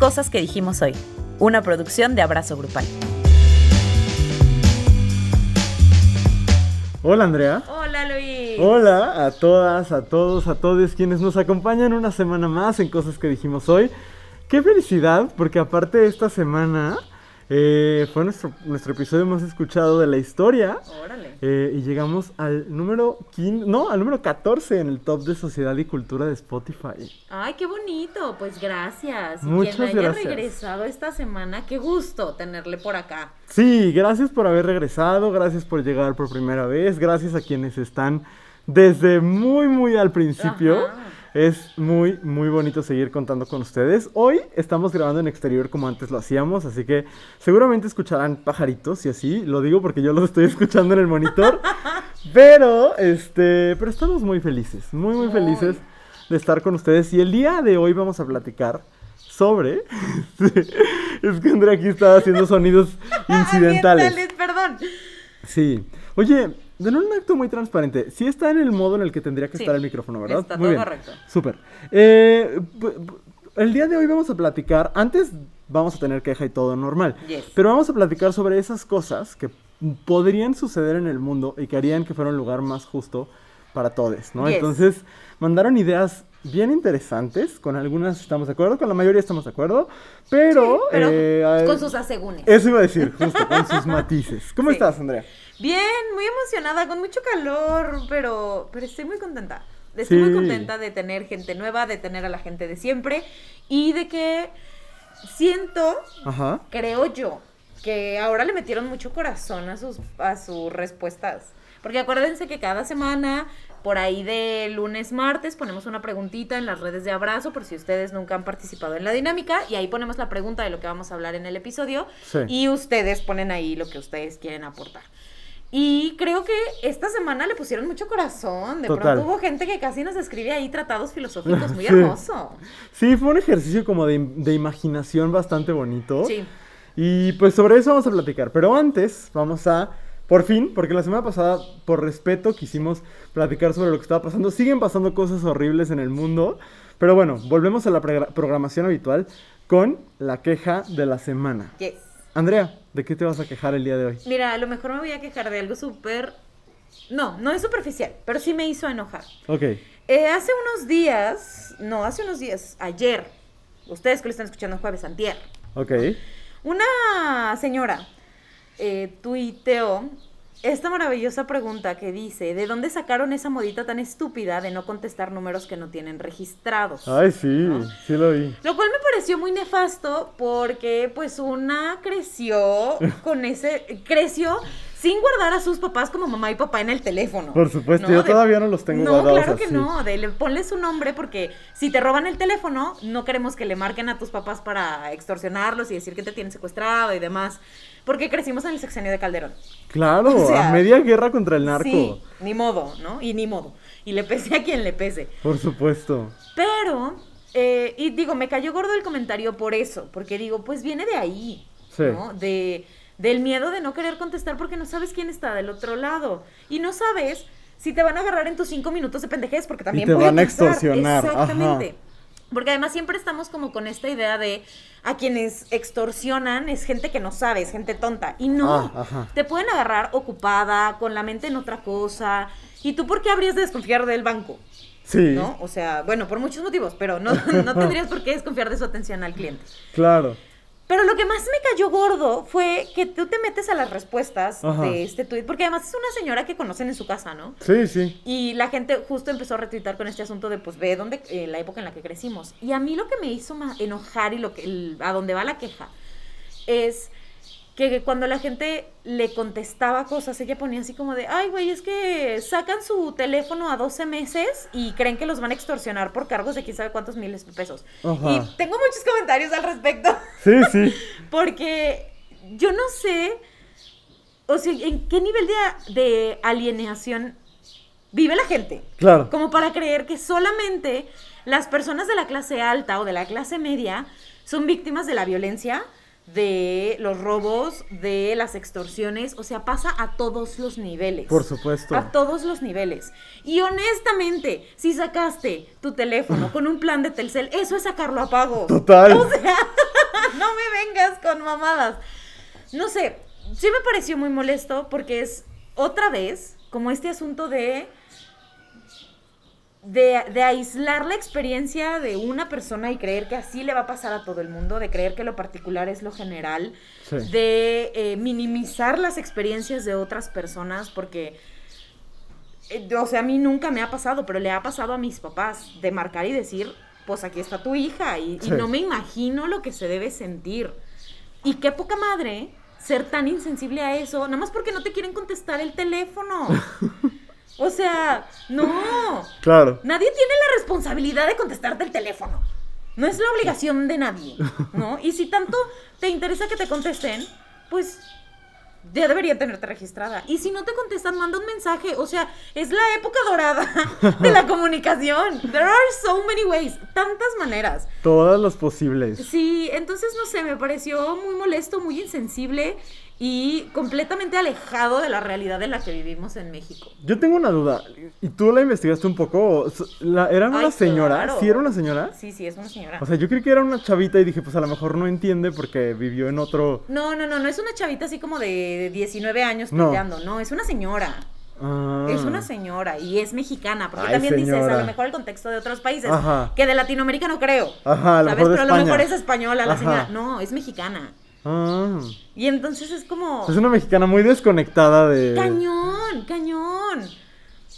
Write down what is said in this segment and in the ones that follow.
Cosas que dijimos hoy, una producción de Abrazo Grupal. Hola Andrea. Hola Luis. Hola a todas, a todos, a todos quienes nos acompañan una semana más en Cosas que dijimos hoy. Qué felicidad, porque aparte esta semana eh, fue nuestro, nuestro episodio más escuchado de la historia. Órale. Eh, y llegamos al número 15, no, al número 14 en el top de sociedad y cultura de Spotify. Ay, qué bonito. Pues gracias. Muchas quien haya gracias. regresado esta semana, qué gusto tenerle por acá. Sí, gracias por haber regresado, gracias por llegar por primera vez, gracias a quienes están desde muy, muy al principio. Ajá. Es muy, muy bonito seguir contando con ustedes. Hoy estamos grabando en exterior como antes lo hacíamos, así que seguramente escucharán pajaritos y así. Lo digo porque yo los estoy escuchando en el monitor. pero, este, pero estamos muy felices, muy, muy felices de estar con ustedes. Y el día de hoy vamos a platicar sobre... es que Andrea aquí estaba haciendo sonidos incidentales. Perdón. Sí. Oye, en un acto muy transparente, sí está en el modo en el que tendría que Sí, estar el micrófono, ¿verdad? está muy todo bien. correcto. Súper. Eh, el día de hoy vamos a platicar, antes vamos a tener queja y todo normal, Yes. pero vamos a platicar sobre esas cosas que podrían suceder en el mundo y que harían que fuera un lugar más justo para todos, ¿no? Yes. Entonces, mandaron ideas bien interesantes, con algunas estamos de acuerdo, con la mayoría estamos de acuerdo, pero... Pero eh, con sus asegúnes. Eso iba a decir, justo, con sus matices. ¿Cómo Sí. estás, Andrea? Bien, muy emocionada, con mucho calor, pero, pero estoy muy contenta. Estoy muy contenta de tener gente nueva, de tener a la gente de siempre y de que siento, Ajá. creo yo, que ahora le metieron mucho corazón a sus, a sus respuestas. Porque acuérdense que cada semana, por ahí de lunes, martes, ponemos una preguntita en las redes de abrazo, por si ustedes nunca han participado en la dinámica, y ahí ponemos la pregunta de lo que vamos a hablar en el episodio, Sí. y ustedes ponen ahí lo que ustedes quieren aportar. Y creo que esta semana le pusieron mucho corazón. De Total. pronto hubo gente que casi nos escribe ahí tratados filosóficos muy Sí. hermoso. Sí, fue un ejercicio como de, de imaginación bastante bonito. Sí. Y pues sobre eso vamos a platicar. Pero antes vamos a, por fin, porque la semana pasada, por respeto, quisimos platicar sobre lo que estaba pasando. Siguen pasando cosas horribles en el mundo. Pero bueno, volvemos a la programación habitual con la queja de la semana. Yes. Andrea, ¿de qué te vas a quejar el día de hoy? Mira, a lo mejor me voy a quejar de algo súper... No, no es superficial, pero sí me hizo enojar. Ok. Eh, hace unos días, no, hace unos días, ayer, ustedes que lo están escuchando jueves antier, Ok. una señora eh, tuiteó esta maravillosa pregunta que dice, ¿de dónde sacaron esa modita tan estúpida de no contestar números que no tienen registrados? Ay, sí, sí lo vi. Lo cual me pareció muy nefasto porque pues una creció con ese, creció sin guardar a sus papás como mamá y papá en el teléfono. Por supuesto, ¿no? yo De- todavía no los tengo No, guardados claro que así. no, de le- ponle su nombre porque si te roban el teléfono, no queremos que le marquen a tus papás para extorsionarlos y decir que te tienen secuestrado y demás. Porque crecimos en el sexenio de Calderón. Claro, O sea, a media guerra contra el narco. Sí, ni modo, ¿no? Y ni modo. Y le pese a quien le pese. Por supuesto. Pero, eh, y digo, me cayó gordo el comentario por eso, porque digo, pues viene de ahí, Sí. ¿no? De, del miedo de no querer contestar porque no sabes quién está del otro lado. Y no sabes si te van a agarrar en tus cinco minutos de pendejez, porque también te puede van a extorsionar, Exactamente. ajá. Porque además siempre estamos como con esta idea de a quienes extorsionan es gente que no sabe, es gente tonta. Y no, Ah, te pueden agarrar ocupada, con la mente en otra cosa. ¿Y tú por qué habrías de desconfiar del banco? Sí, ¿no? O sea, bueno, por muchos motivos, pero no, no tendrías por qué desconfiar de su atención al cliente. claro. Pero lo que más me cayó gordo fue que tú te metes a las respuestas Ajá. de este tweet, porque además es una señora que conocen en su casa, ¿no? Sí, sí. Y la gente justo empezó a retuitar con este asunto de, pues, ve dónde, eh, la época en la que crecimos. Y a mí lo que me hizo ma- enojar y lo que, el- a dónde va la queja es que cuando la gente le contestaba cosas, ella ponía así como de, ay, güey, es que sacan su teléfono a 12 meses y creen que los van a extorsionar por cargos de quién sabe cuántos miles de pesos. Ajá. Y tengo muchos comentarios al respecto, Sí, sí. porque yo no sé, o sea, en qué nivel de, de alienación vive la gente. Claro. Como para creer que solamente las personas de la clase alta o de la clase media son víctimas de la violencia, de los robos, de las extorsiones. O sea, pasa a todos los niveles. Por supuesto. A todos los niveles. Y honestamente, si sacaste tu teléfono con un plan de Telcel, eso es sacarlo a pagos. Total. O sea, no me vengas con mamadas. No sé, sí me pareció muy molesto porque es otra vez como este asunto de de, de, aislar la experiencia de una persona y creer que así le va a pasar a todo el mundo, de creer que lo particular es lo general, Sí. de eh, minimizar las experiencias de otras personas, porque, eh, o sea, a mí nunca me ha pasado, pero le ha pasado a mis papás, de marcar y decir, pues aquí está tu hija, y, y no me imagino lo que se debe sentir. Y qué poca madre ser tan insensible a eso, nada más porque no te quieren contestar el teléfono. O sea, no. Claro. Nadie tiene la responsabilidad de contestarte el teléfono. No es la obligación de nadie, ¿no? Y si tanto te interesa que te contesten, pues ya debería tenerte registrada. Y si no te contestan, manda un mensaje. O sea, es la época dorada de la comunicación. There are so many ways, tantas maneras. Todas las posibles. Sí, entonces no sé, me pareció muy molesto, muy insensible y completamente alejado de la realidad en la que vivimos en México. Yo tengo una duda. ¿Y tú la investigaste un poco? La- ¿Era una Ay, señora? claro. ¿Sí era una señora? Sí, sí, es una señora. O sea, yo creí que era una chavita y dije, pues a lo mejor no entiende porque vivió en otro... No, no, no, no es una chavita así como de 19 años No. tuiteando, no, es una señora. Ah. Es una señora y es mexicana, porque Ay, también dices señora. a lo mejor el contexto de otros países, Ajá. que de Latinoamérica no creo. Ajá, a lo ¿Sabes? mejor de Pero a lo mejor es española la Ajá. señora. No, es mexicana. Ah. Y entonces es como Es una mexicana muy desconectada de... cañón, cañón.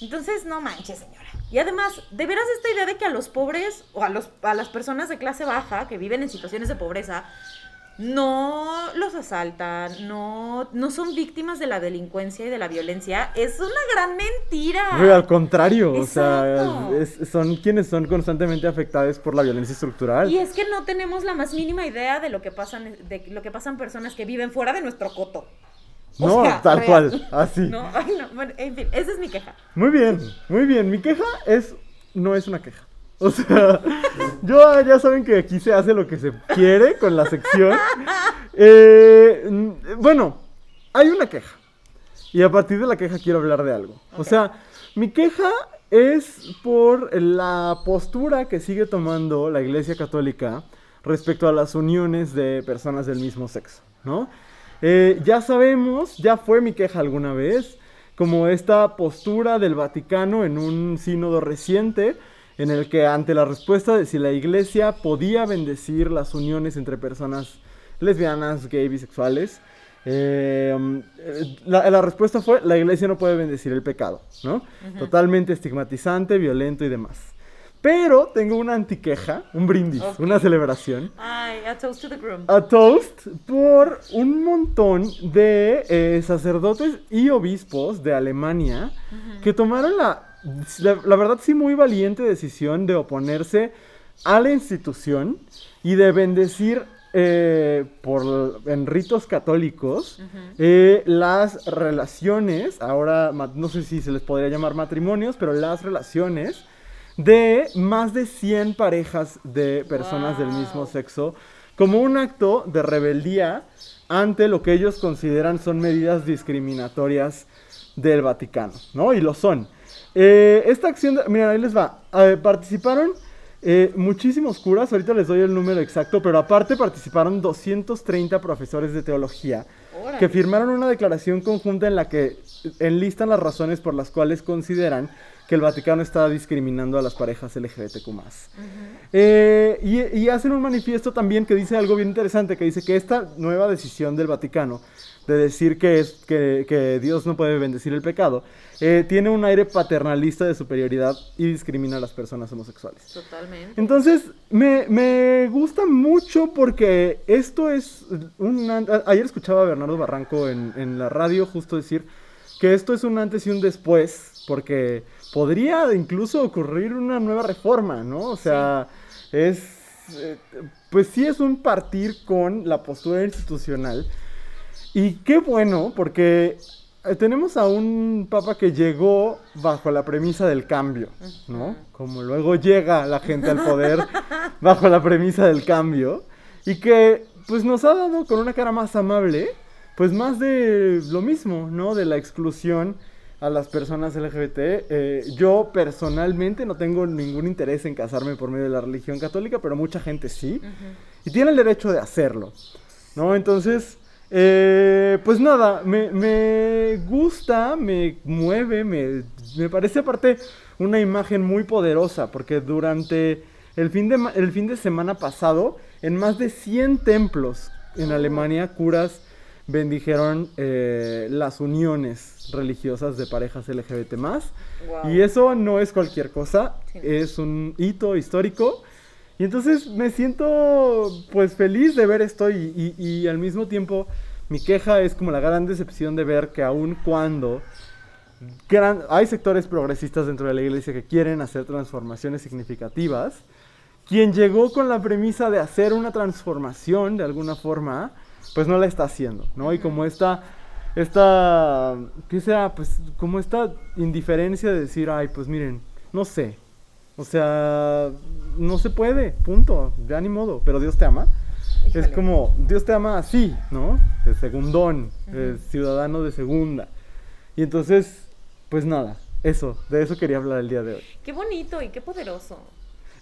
Entonces, no manches, señora. Y además, de veras esta idea de que a los pobres o a, los, a las personas de clase baja que viven en situaciones de pobreza, no los asaltan, no, no son víctimas de la delincuencia y de la violencia, es una gran mentira. Al contrario, o sea, es- son quienes son constantemente afectados por la violencia estructural. Y es que no tenemos la más mínima idea de lo que pasan, de lo que pasan personas que viven fuera de nuestro coto. O No, sea, tal real. cual, así. No, ay, no, bueno, en fin, esa es mi queja. Muy bien, muy bien. Mi queja es. No es una queja. O sea, yo ya saben que aquí se hace lo que se quiere con la sección. Eh, bueno, hay una queja. Y a partir de la queja quiero hablar de algo. O sea, mi queja es por la postura que sigue tomando la Iglesia Católica respecto a las uniones de personas del mismo sexo, ¿no? Eh, ya sabemos, ya fue mi queja alguna vez, como esta postura del Vaticano en un sínodo reciente, en el que ante la respuesta de si la iglesia podía bendecir las uniones entre personas lesbianas, gay, bisexuales, eh, eh, la, la respuesta fue, la iglesia no puede bendecir el pecado, ¿no? Totalmente estigmatizante, violento y demás. Pero tengo una antiqueja, un brindis, una celebración Ay, a toast to the groom. a toast por un montón de eh, sacerdotes y obispos de Alemania que tomaron la, la, la verdad sí muy valiente decisión de oponerse a la institución y de bendecir eh, por, en ritos católicos eh, las relaciones, ahora no sé si se les podría llamar matrimonios, pero las relaciones de más de 100 parejas de personas del mismo sexo como un acto de rebeldía ante lo que ellos consideran son medidas discriminatorias del Vaticano, ¿no? Y lo son. Eh, esta acción, de- miren, ahí les va. Eh, participaron eh, muchísimos curas, ahorita les doy el número exacto, pero aparte participaron 230 profesores de teología Órale. que firmaron una declaración conjunta en la que enlistan las razones por las cuales consideran que el Vaticano está discriminando a las parejas LGBTQ+. Eh, y, y hacen un manifiesto también que dice algo bien interesante, que dice que esta nueva decisión del Vaticano de decir que, es, que, que Dios no puede bendecir el pecado, eh, tiene un aire paternalista de superioridad y discrimina a las personas homosexuales. Totalmente. Entonces, me, me gusta mucho porque esto es un... an- a- Ayer escuchaba a Bernardo Barranco en, en la radio justo decir que esto es un antes y un después, porque podría incluso ocurrir una nueva reforma, ¿no? O sea, es... eh, Pues sí es un partir con la postura institucional. Y qué bueno, porque eh, tenemos a un papa que llegó bajo la premisa del cambio, ¿no? Como luego llega la gente al poder bajo la premisa del cambio. Y que pues nos ha dado con una cara más amable, pues más de lo mismo, ¿no? De la exclusión a las personas LGBT. Eh, yo personalmente no tengo ningún interés en casarme por medio de la religión católica, pero mucha gente sí. Y tiene el derecho de hacerlo. ¿No? Entonces, eh, pues nada, me, me, gusta, me mueve, me, me parece aparte una imagen muy poderosa, porque durante el fin de, el fin de semana pasado, en más de 100 templos en Alemania, curas bendijeron eh, las uniones religiosas de parejas LGBT Y eso no es cualquier cosa, es un hito histórico. Y entonces me siento pues feliz de ver esto y, al mismo tiempo mi queja es como la gran decepción de ver que aun cuando hay sectores progresistas dentro de la iglesia que quieren hacer transformaciones significativas, quien llegó con la premisa de hacer una transformación de alguna forma, pues no la está haciendo, ¿no? Y como esta, esta, ¿qué sea? Pues como esta indiferencia de decir, ay, pues miren, no sé, o sea, no se puede, punto, ya ni modo, pero Dios te ama. Es como, Dios te ama así, ¿no? De segundón, ciudadano de segunda. Y entonces, pues nada, eso, de eso quería hablar el día de hoy. Qué bonito y qué poderoso.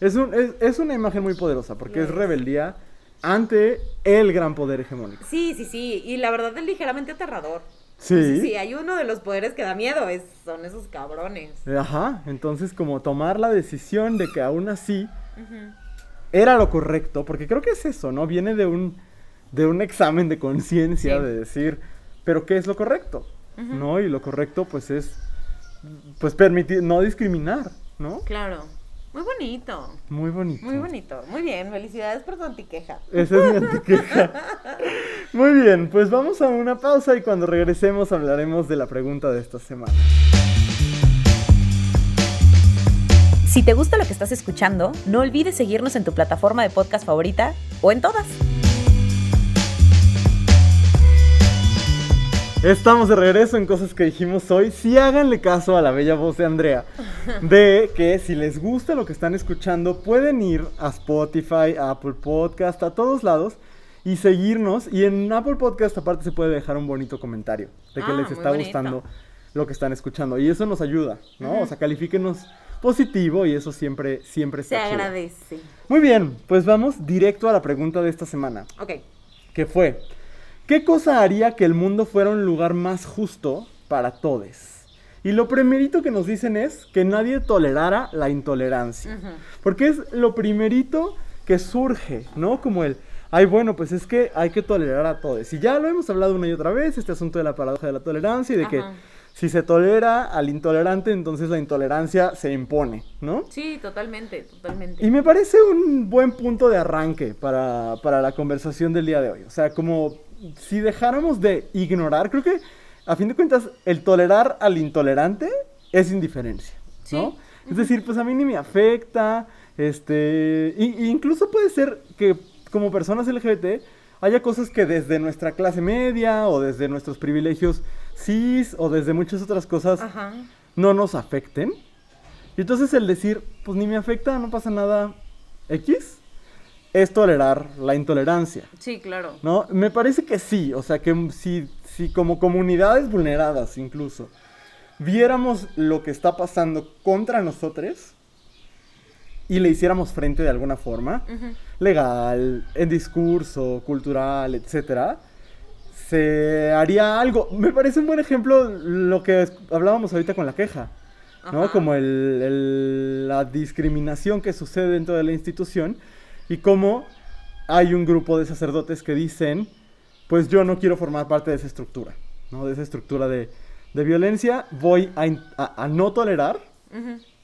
Es, un, es, una imagen muy poderosa porque es rebeldía ante el gran poder hegemónico. Sí, sí, sí. Y la verdad es ligeramente aterrador. Sí. Sí, hay uno de los poderes que da miedo, es, son esos cabrones. Ajá, entonces como tomar la decisión de que aún así era lo correcto, porque creo que es eso, ¿no? Viene de un, de un examen de conciencia de decir, pero ¿qué es lo correcto? ¿No? Y lo correcto pues es, pues permitir, no discriminar, ¿no? Claro. Muy bonito. Muy bonito. Muy bonito. Muy bien. Felicidades por tu antiqueja. Esa es mi antiqueja. Muy bien. Pues vamos a una pausa y cuando regresemos hablaremos de la pregunta de esta semana. Si te gusta lo que estás escuchando, no olvides seguirnos en tu plataforma de podcast favorita o en todas. Estamos de regreso en cosas que dijimos hoy. Sí háganle caso a la bella voz de Andrea. De que si les gusta lo que están escuchando, pueden ir a Spotify, a Apple Podcast, a todos lados y seguirnos. Y en Apple Podcast aparte se puede dejar un bonito comentario de que ah, les está gustando lo que están escuchando. Y eso nos ayuda, ¿no? O sea, califíquenos positivo y eso siempre, siempre Se agradece. Muy bien, pues vamos directo a la pregunta de esta semana. Ok. Que fue... ¿Qué cosa haría que el mundo fuera un lugar más justo para todos? Y lo primerito que nos dicen es que nadie tolerara la intolerancia. Porque es lo primerito que surge, ¿no? Como el, ay, bueno, pues es que hay que tolerar a todos. Y ya lo hemos hablado una y otra vez, este asunto de la paradoja de la tolerancia y de que si se tolera al intolerante, entonces la intolerancia se impone, ¿no? Sí, totalmente, totalmente. Y me parece un buen punto de arranque para, para la conversación del día de hoy. O sea, como si dejáramos de ignorar, creo que a fin de cuentas el tolerar al intolerante es indiferencia, ¿no? Es decir, pues a mí ni me afecta, este, incluso puede ser que como personas LGBT haya cosas que desde nuestra clase media o desde nuestros privilegios cis o desde muchas otras cosas no nos afecten. Y entonces el decir, pues ni me afecta, no pasa nada, X, es tolerar la intolerancia. Sí, claro. ¿No? Me parece que sí, o sea, que si, si como comunidades vulneradas incluso viéramos lo que está pasando contra nosotros y le hiciéramos frente de alguna forma, legal, en discurso, cultural, etcétera, se haría algo. Me parece un buen ejemplo lo que hablábamos ahorita con la queja, ¿no? Como el, la discriminación que sucede dentro de la institución y cómo hay un grupo de sacerdotes que dicen, pues yo no quiero formar parte de esa estructura, ¿no? De esa estructura de, violencia, voy a, no tolerar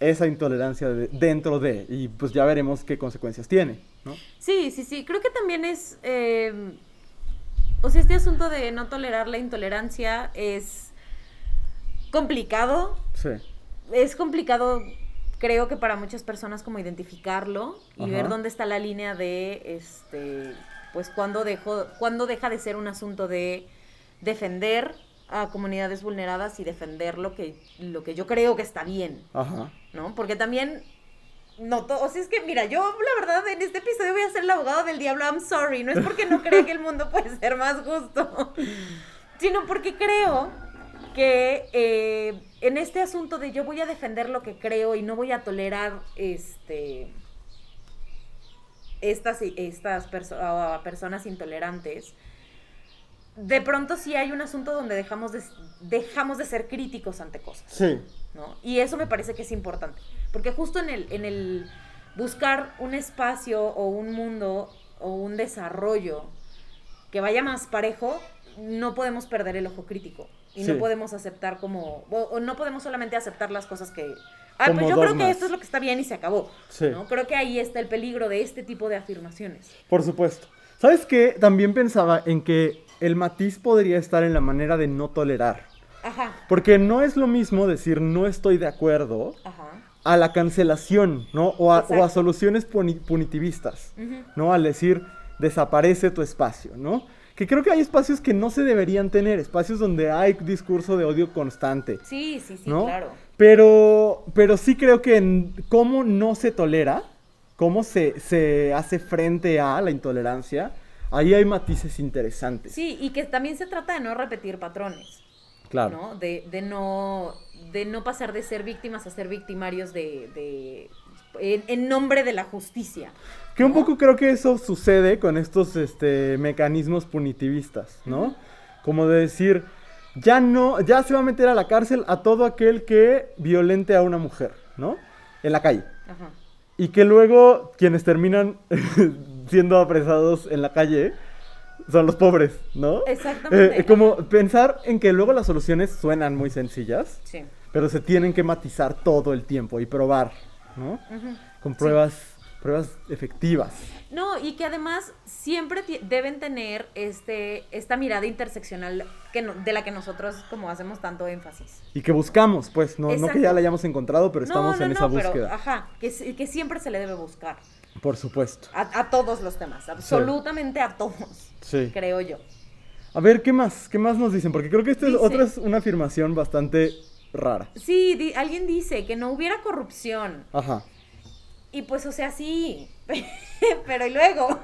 esa intolerancia dentro de, y pues ya veremos qué consecuencias tiene, ¿no? Sí, sí, sí, creo que también es, eh, o sea, este asunto de no tolerar la intolerancia es complicado. Sí. Es complicado creo que para muchas personas como identificarlo y ver dónde está la línea de, este, pues cuando, dejó, cuando deja de ser un asunto de defender a comunidades vulneradas y defender lo que, lo que yo creo que está bien, Ajá. ¿no? Porque también, no o sea, es que, mira, yo la verdad en este episodio voy a ser el abogado del diablo, I'm sorry, no es porque no crea que el mundo puede ser más justo, sino porque creo que... Eh, en este asunto de yo voy a defender lo que creo y no voy a tolerar este estas, estas perso- personas intolerantes, de pronto sí hay un asunto donde dejamos de, dejamos de ser críticos ante cosas. Sí. ¿no? Y eso me parece que es importante, porque justo en el, en el buscar un espacio o un mundo o un desarrollo que vaya más parejo, no podemos perder el ojo crítico y Sí. no podemos aceptar como, o, o no podemos solamente aceptar las cosas que... Ah, Como pues yo creo que esto es lo que está bien y se acabó. Sí. ¿no? Creo que ahí está el peligro de este tipo de afirmaciones. Por supuesto. ¿Sabes qué? También pensaba en que el matiz podría estar en la manera de no tolerar. Ajá, Porque no es lo mismo decir no estoy de acuerdo ajá. a la cancelación, ¿no? O a, o a Exacto. soluciones puni- punitivistas. ¿no? Al decir desaparece tu espacio, ¿no? Que creo que hay espacios que no se deberían tener, espacios donde hay discurso de odio constante, Sí, sí, sí, ¿no? claro. Pero, pero sí creo que en cómo no se tolera, cómo se, se hace frente a la intolerancia, ahí hay matices interesantes. Sí, y que también se trata de no repetir patrones. claro. ¿no? De, de no de no pasar de ser víctimas a ser victimarios de, de en, en nombre de la justicia. Que un poco creo que eso sucede con estos este, mecanismos punitivistas, ¿no? Como de decir, ya no, ya se va a meter a la cárcel a todo aquel que violente a una mujer, ¿no? En la calle. Ajá. Y que luego quienes terminan siendo apresados en la calle son los pobres, ¿no? Exactamente. Eh, como pensar en que luego las soluciones suenan muy sencillas, Sí. pero se tienen que matizar todo el tiempo y probar, ¿no? Ujú. Con pruebas, pruebas efectivas. No, y que además siempre deben tener este esta mirada interseccional que no- de la que nosotros como hacemos tanto énfasis. Y que buscamos, pues, no, no que ya la hayamos encontrado, pero estamos no, no, en esa pero, búsqueda. ajá, que, siempre se le debe buscar. Por supuesto. A, a todos los temas, absolutamente a todos, Sí. creo yo. A ver, ¿qué más? ¿Qué más nos dicen? Porque creo que esta es otra es una afirmación bastante rara. Sí, di- alguien dice que no hubiera corrupción. Ajá. Y pues, o sea, sí. Pero y luego.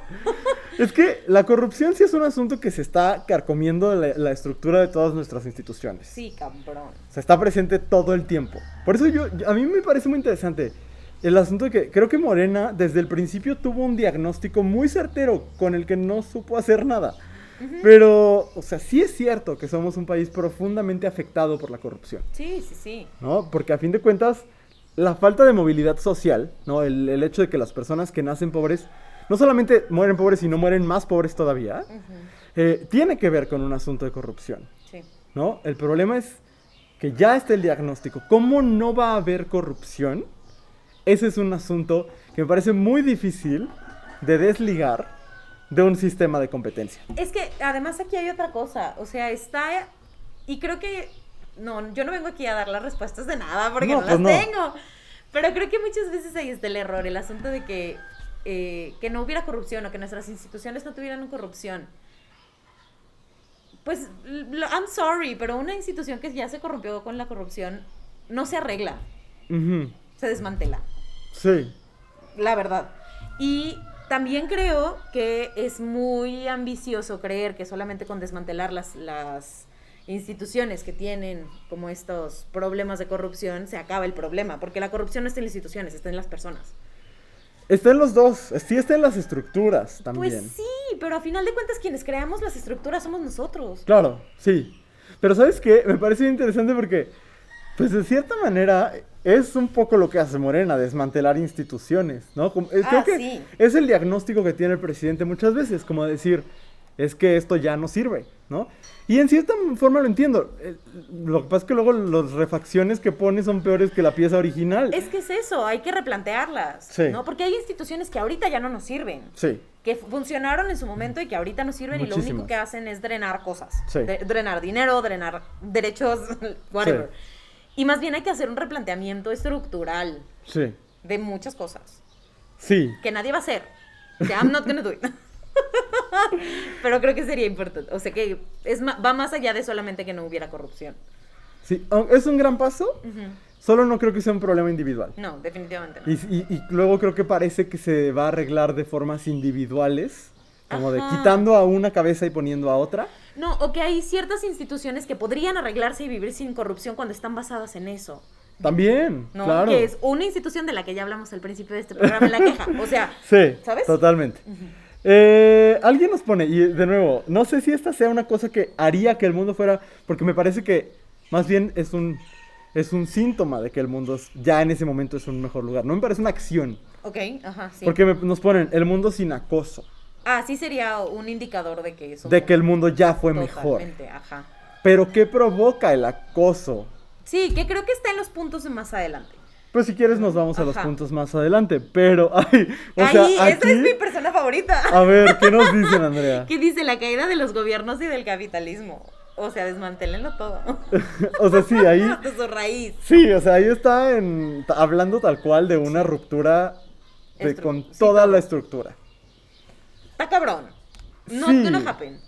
Es que la corrupción sí es un asunto que se está carcomiendo la, la estructura de todas nuestras instituciones. Sí, cabrón. O sea, está presente todo el tiempo. Por eso yo, yo- a mí me parece muy interesante el asunto de que creo que Morena desde el principio tuvo un diagnóstico muy certero con el que no supo hacer nada. Pero, o sea, sí es cierto que somos un país profundamente afectado por la corrupción, Sí, sí, sí. ¿no? Porque a fin de cuentas, la falta de movilidad social, ¿no? El, el hecho de que las personas que nacen pobres no solamente mueren pobres, sino mueren más pobres todavía, eh, tiene que ver con un asunto de corrupción. Sí. ¿no? El problema es que ya está el diagnóstico. ¿Cómo no va a haber corrupción? Ese es un asunto que me parece muy difícil de desligar de un sistema de competencia. Es que además aquí hay otra cosa. O sea, está. Y creo que. No, yo no vengo aquí a dar las respuestas de nada porque No, no, pues las no. tengo. Pero creo que muchas veces ahí está el error, el asunto de que, eh, que no hubiera corrupción o que nuestras instituciones no tuvieran corrupción. Pues, lo- I'm sorry, pero una institución que ya se corrompió con la corrupción no se arregla, se desmantela. Sí. La verdad. Y también creo que es muy ambicioso creer que solamente con desmantelar las, las instituciones que tienen como estos problemas de corrupción se acaba el problema, porque la corrupción no está en las instituciones, está en las personas. Está en los dos. Sí está en las estructuras también. Pues sí, pero a final de cuentas quienes creamos las estructuras somos nosotros. Claro, sí. Pero ¿sabes qué? Me parece interesante porque, pues de cierta manera, es un poco lo que hace Morena, desmantelar instituciones, ¿no? Como- eh, creo Ah, que sí. es el diagnóstico que tiene el presidente muchas veces, como decir, es que esto ya no sirve, ¿no? Y en cierta forma lo entiendo. Lo que pasa es que luego las refacciones que pone son peores que la pieza original. Es que es eso, hay que replantearlas, Sí. ¿no? Porque hay instituciones que ahorita ya no nos sirven. Sí, que funcionaron en su momento y que ahorita no sirven y lo único que hacen es drenar cosas. Sí. De- drenar dinero, drenar derechos, whatever. Y más bien hay que hacer un replanteamiento estructural sí, de muchas cosas sí. que nadie va a hacer. I'm not gonna do it. Pero creo que sería importante. O sea, que es va más allá de solamente que no hubiera corrupción. Sí, es un gran paso, Ujú. solo no creo que sea un problema individual. No, definitivamente no. Y, y- y luego creo que parece que se va a arreglar de formas individuales, como de Ajá. quitando a una cabeza y poniendo a otra. No, o que hay ciertas instituciones que podrían arreglarse y vivir sin corrupción cuando están basadas en eso. También, ¿no? claro. Que es una institución de la que ya hablamos al principio de este programa, en la queja. O sea, Sí, ¿sabes? totalmente. Eh, alguien nos pone, y de nuevo, no sé si esta sea una cosa que haría que el mundo fuera, porque me parece que más bien es un, es un síntoma de que el mundo es- ya en ese momento es un mejor lugar. No me parece una acción, Ok, ajá, sí. porque me- nos ponen el mundo sin acoso, Ah, sí sería un indicador de que eso. de que el mundo ya fue mejor. Totalmente, ajá. Pero ¿qué provoca el acoso? Sí, que creo que está en los puntos de más adelante. Pues si quieres nos vamos a los puntos más adelante, pero, ay, o Ahí, sea, esa es mi persona favorita. a ver, ¿qué nos dicen, Andrea? ¿Qué dice? La caída de los gobiernos y del capitalismo. O sea, desmantélenlo todo. O sea, sí, ahí, De su raíz. Sí, o sea, ahí está en- hablando tal cual de una ruptura de- Estru- con sí, toda todo. la estructura. Está cabrón. No, Sí. no happen.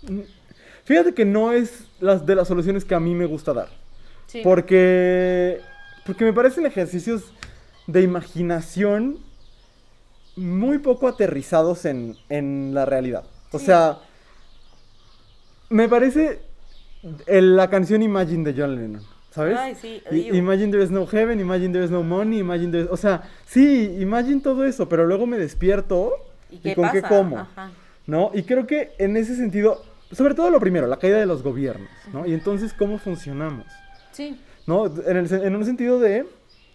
Fíjate que no es las de las soluciones que a mí me gusta dar. Sí. Porque, porque me parecen ejercicios de imaginación muy poco aterrizados en, en la realidad. O Sí. sea, me parece el- la canción Imagine de John Lennon. ¿Sabes? Ay, sí, I- imagine there is no heaven, imagine there is no money, imagine there is- O sea, sí, imagine todo eso, pero luego me despierto ¿Y y, qué con qué pasa? como. Ajá. ¿No? Y creo que en ese sentido, sobre todo lo primero, la caída de los gobiernos, ¿no? Y entonces, ¿cómo funcionamos? Sí. ¿No? En, el en un sentido de,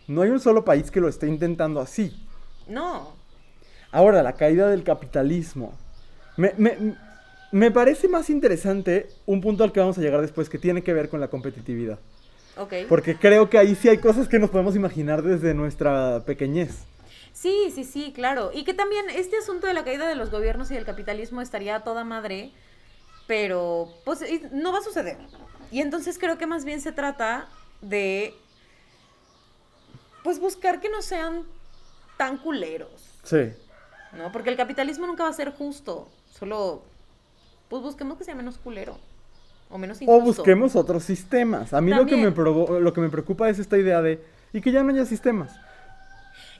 no hay un solo país que lo esté intentando así. No. Ahora, la caída del capitalismo. Me, me- me parece más interesante un punto al que vamos a llegar después que tiene que ver con la competitividad. Ok. Porque creo que ahí sí hay cosas que nos podemos imaginar desde nuestra pequeñez. Sí, sí, sí, claro. Y que también este asunto de la caída de los gobiernos y del capitalismo estaría a toda madre, pero pues no va a suceder. Y entonces creo que más bien se trata de pues buscar que no sean tan culeros, Sí. ¿no? Porque el capitalismo nunca va a ser justo, solo pues busquemos que sea menos culero o menos O injusto. busquemos otros sistemas. A mí lo que, me provo- lo que me preocupa es esta idea de, y que ya no haya sistemas.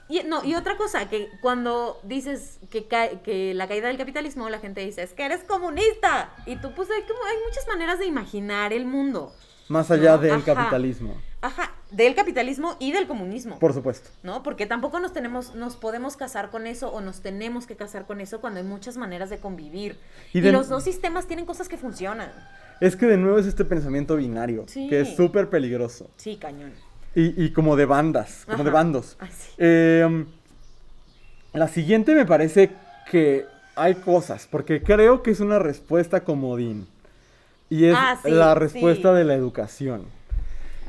Y, no, y otra cosa, que cuando dices que, que la caída del capitalismo, la gente dice, es que eres comunista. Y tú, pues hay, como, hay muchas maneras de imaginar el mundo. Más allá No, del ajá. capitalismo. Ajá, del capitalismo y del comunismo. Por supuesto. ¿No? Porque tampoco nos tenemos, nos podemos casar con eso o nos tenemos que casar con eso cuando hay muchas maneras de convivir. Y Y, de- los dos sistemas tienen cosas que funcionan. Es que de nuevo es este pensamiento binario, Sí. que es súper peligroso. Sí, cañón. Y, y como de bandas, como de bandos. Ay, sí. Eh, la siguiente me parece que hay cosas, porque creo que es una respuesta comodín. Y es Ah, sí, la respuesta sí. de la educación.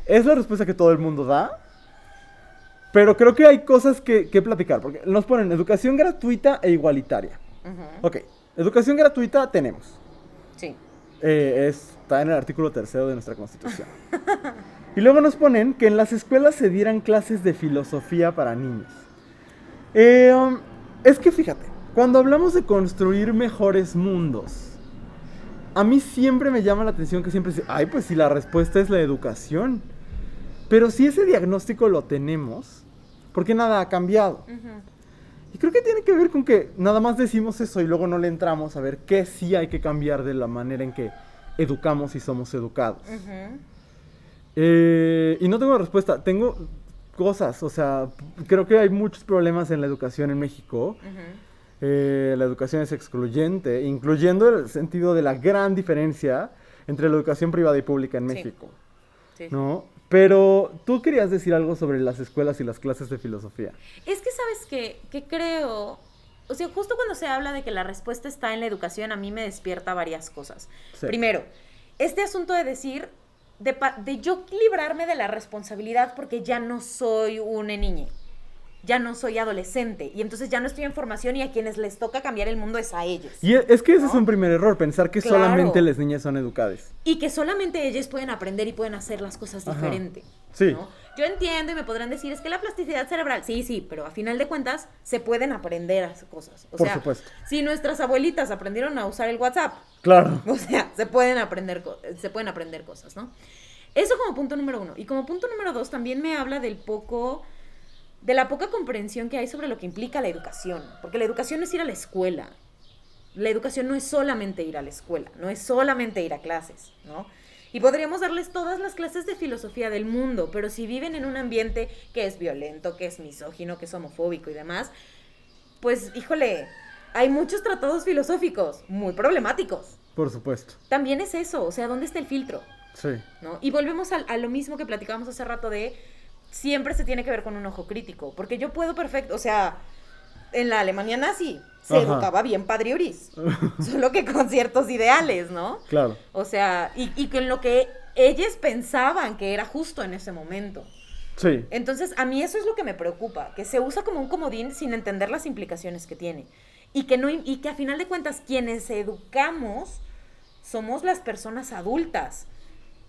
Es la respuesta que todo el mundo da, pero creo que hay cosas que, que platicar, porque nos ponen educación gratuita e igualitaria. Ujú, Ok, educación gratuita tenemos. Sí. Eh, está en el artículo tercero de nuestra constitución. y luego nos ponen que en las escuelas se dieran clases de filosofía para niños. Eh, um, es que fíjate, cuando hablamos de construir mejores mundos, a mí siempre me llama la atención que siempre dice, ay, pues si la respuesta es la educación. Pero si ese diagnóstico lo tenemos, ¿por qué nada ha cambiado? Y creo que tiene que ver con que nada más decimos eso y luego no le entramos a ver qué sí hay que cambiar de la manera en que educamos y somos educados. Eh, y no tengo respuesta, tengo cosas, o sea, creo que hay muchos problemas en la educación en México. Ujú. Eh, la educación es excluyente, incluyendo el sentido de la gran diferencia entre la educación privada y pública en. México, Sí. ¿no? Pero tú querías decir algo sobre las escuelas y las clases de filosofía. Es que sabes qué? que creo, o sea, justo cuando se habla de que la respuesta está en la educación, a mí me despierta varias cosas. Sí. Primero, este asunto de decir, de, de yo librarme de la responsabilidad porque ya no soy una niña, ya no soy adolescente, y entonces ya no estoy en formación y a quienes les toca cambiar el mundo es a ellos. Y es que ese es un primer error, pensar que Claro. solamente las niñas son educadas. Y que solamente ellos pueden aprender y pueden hacer las cosas Ajá. diferente. Sí. ¿no? Yo entiendo y me podrán decir, es que la plasticidad cerebral, sí, sí, pero a final de cuentas se pueden aprender hacer cosas. O Por sea, supuesto. si nuestras abuelitas aprendieron a usar el WhatsApp, Claro. o sea, se pueden aprender, se pueden aprender cosas, ¿no? Eso como punto número uno. Y como punto número dos, también me habla del poco, de la poca comprensión que hay sobre lo que implica la educación. Porque la educación no es ir a la escuela. la educación no es solamente ir a la escuela, no es solamente ir a clases, ¿no? Y podríamos darles todas las clases de filosofía del mundo, pero si viven en un ambiente que es violento, que es misógino, que es homofóbico y demás, pues híjole, hay muchos tratados filosóficos muy problemáticos. Por supuesto. También es eso, o sea, ¿dónde está el filtro? Sí. ¿no? Y volvemos a, a lo mismo que platicábamos hace rato de siempre se tiene que ver con un ojo crítico, porque yo puedo perfecto, o sea, en la Alemania nazi se Ajá. educaba bien Padre Uris, solo que con ciertos ideales, ¿no? Claro. O sea, y, y con lo que ellos pensaban que era justo en ese momento. Sí. Entonces, a mí eso es lo que me preocupa, que se usa como un comodín sin entender las implicaciones que tiene. Y que, no, y que a final de cuentas, quienes educamos somos las personas adultas.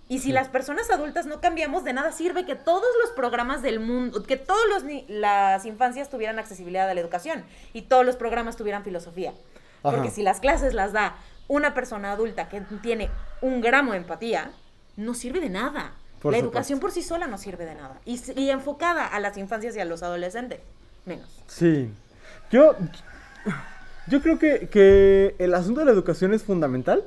Y si Sí. las personas adultas no cambiamos, de nada sirve que todos los programas del mundo, que todas las infancias tuvieran accesibilidad a la educación y todos los programas tuvieran filosofía. Porque Ajá. si las clases las da una persona adulta que tiene un gramo de empatía, no sirve de nada. Por la supuesto. educación por sí sola no sirve de nada. Y, y enfocada a las infancias y a los adolescentes, menos. Sí. Yo, yo creo que, que el asunto de la educación es fundamental,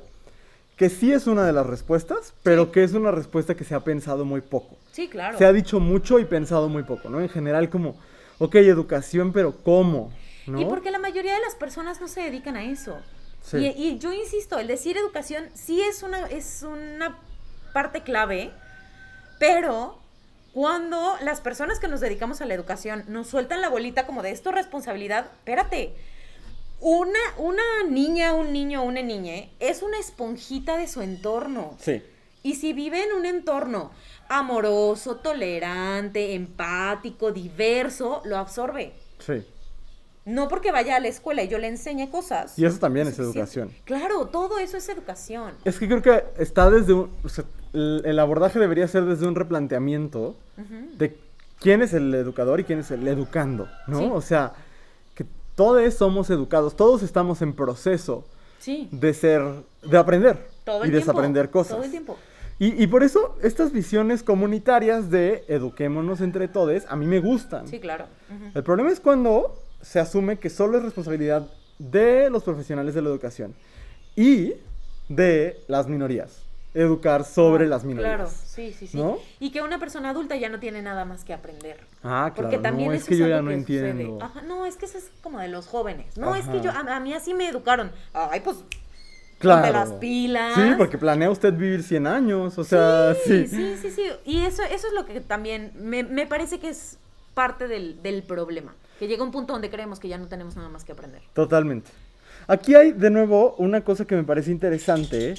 que sí es una de las respuestas, pero Sí. que es una respuesta que se ha pensado muy poco. Sí, claro. Se ha dicho mucho y pensado muy poco, ¿no? En general como, ok, educación, pero ¿cómo? ¿No? Y porque la mayoría de las personas no se dedican a eso. Sí. Y, y yo insisto, el decir educación sí es una, es una parte clave, pero cuando las personas que nos dedicamos a la educación nos sueltan la bolita como de esto es responsabilidad, espérate. Una, una niña, un niño, una niña es una esponjita de su entorno. Sí. Y si vive en un entorno amoroso, tolerante, empático, diverso, lo absorbe. Sí. No porque vaya a la escuela y yo le enseñe cosas. Y eso también es educación. Claro, todo eso es educación. Es que creo que está desde un... o sea, el, abordaje debería ser desde un replanteamiento de quién es el educador y quién es el educando, ¿no? Sí. O sea, todos somos educados, todos estamos en proceso Sí, de ser, de aprender todo y tiempo. desaprender cosas. Todo el tiempo. Y, y por eso estas visiones comunitarias de eduquémonos entre todos a mí me gustan. Sí, claro. El problema es cuando se asume que solo es responsabilidad de los profesionales de la educación y de las minorías. Educar sobre Ah, las minorías. Claro, sí, sí, sí. ¿No? Y que una persona adulta ya no tiene nada más que aprender. Ah, claro. Porque también no, eso es que yo ya no entiendo. Ajá, no, es que eso es como de los jóvenes. No, es que yo, a, a mí así me educaron. Ay, pues, Claro. las pilas. Sí, porque planea usted vivir 100 años, o sea, sí. sí, sí, sí, sí. Y eso, eso es lo que también me, me parece que es parte del, del problema. Que llega un punto donde creemos que ya no tenemos nada más que aprender. Totalmente. Aquí hay de nuevo una cosa que me parece interesante eh,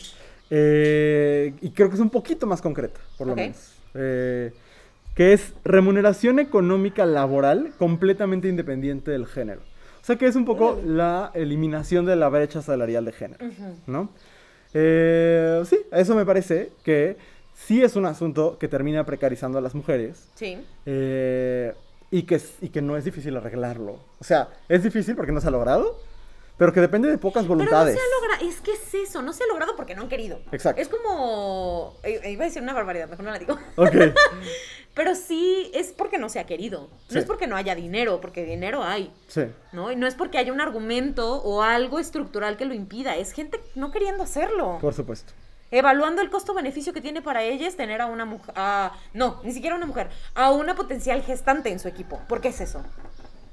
y creo que es un poquito más concreta, por lo Ok. menos. Eh, que es remuneración económica laboral completamente independiente del género. O sea que es un poco la eliminación de la brecha salarial de género, ¿no? Eh, sí, eso me parece que sí es un asunto que termina precarizando a las mujeres. Sí. Eh, y, que, y que no es difícil arreglarlo. O sea, es difícil porque no se ha logrado, pero que depende de pocas Pero no voluntades. se ha logrado, es que es eso, no se ha logrado porque no han querido. Exacto. Es como, eh, iba a decir una barbaridad, mejor no la digo. Ok, Pero sí, es porque no se ha querido. No Sí. es porque no haya dinero, porque dinero hay. sí, ¿no? Y no es porque haya un argumento o algo estructural que lo impida, es gente no queriendo hacerlo. por supuesto. Evaluando el costo-beneficio que tiene para ellas tener a una mujer, no, ni siquiera una mujer, a una potencial gestante en su equipo. ¿Por qué es eso?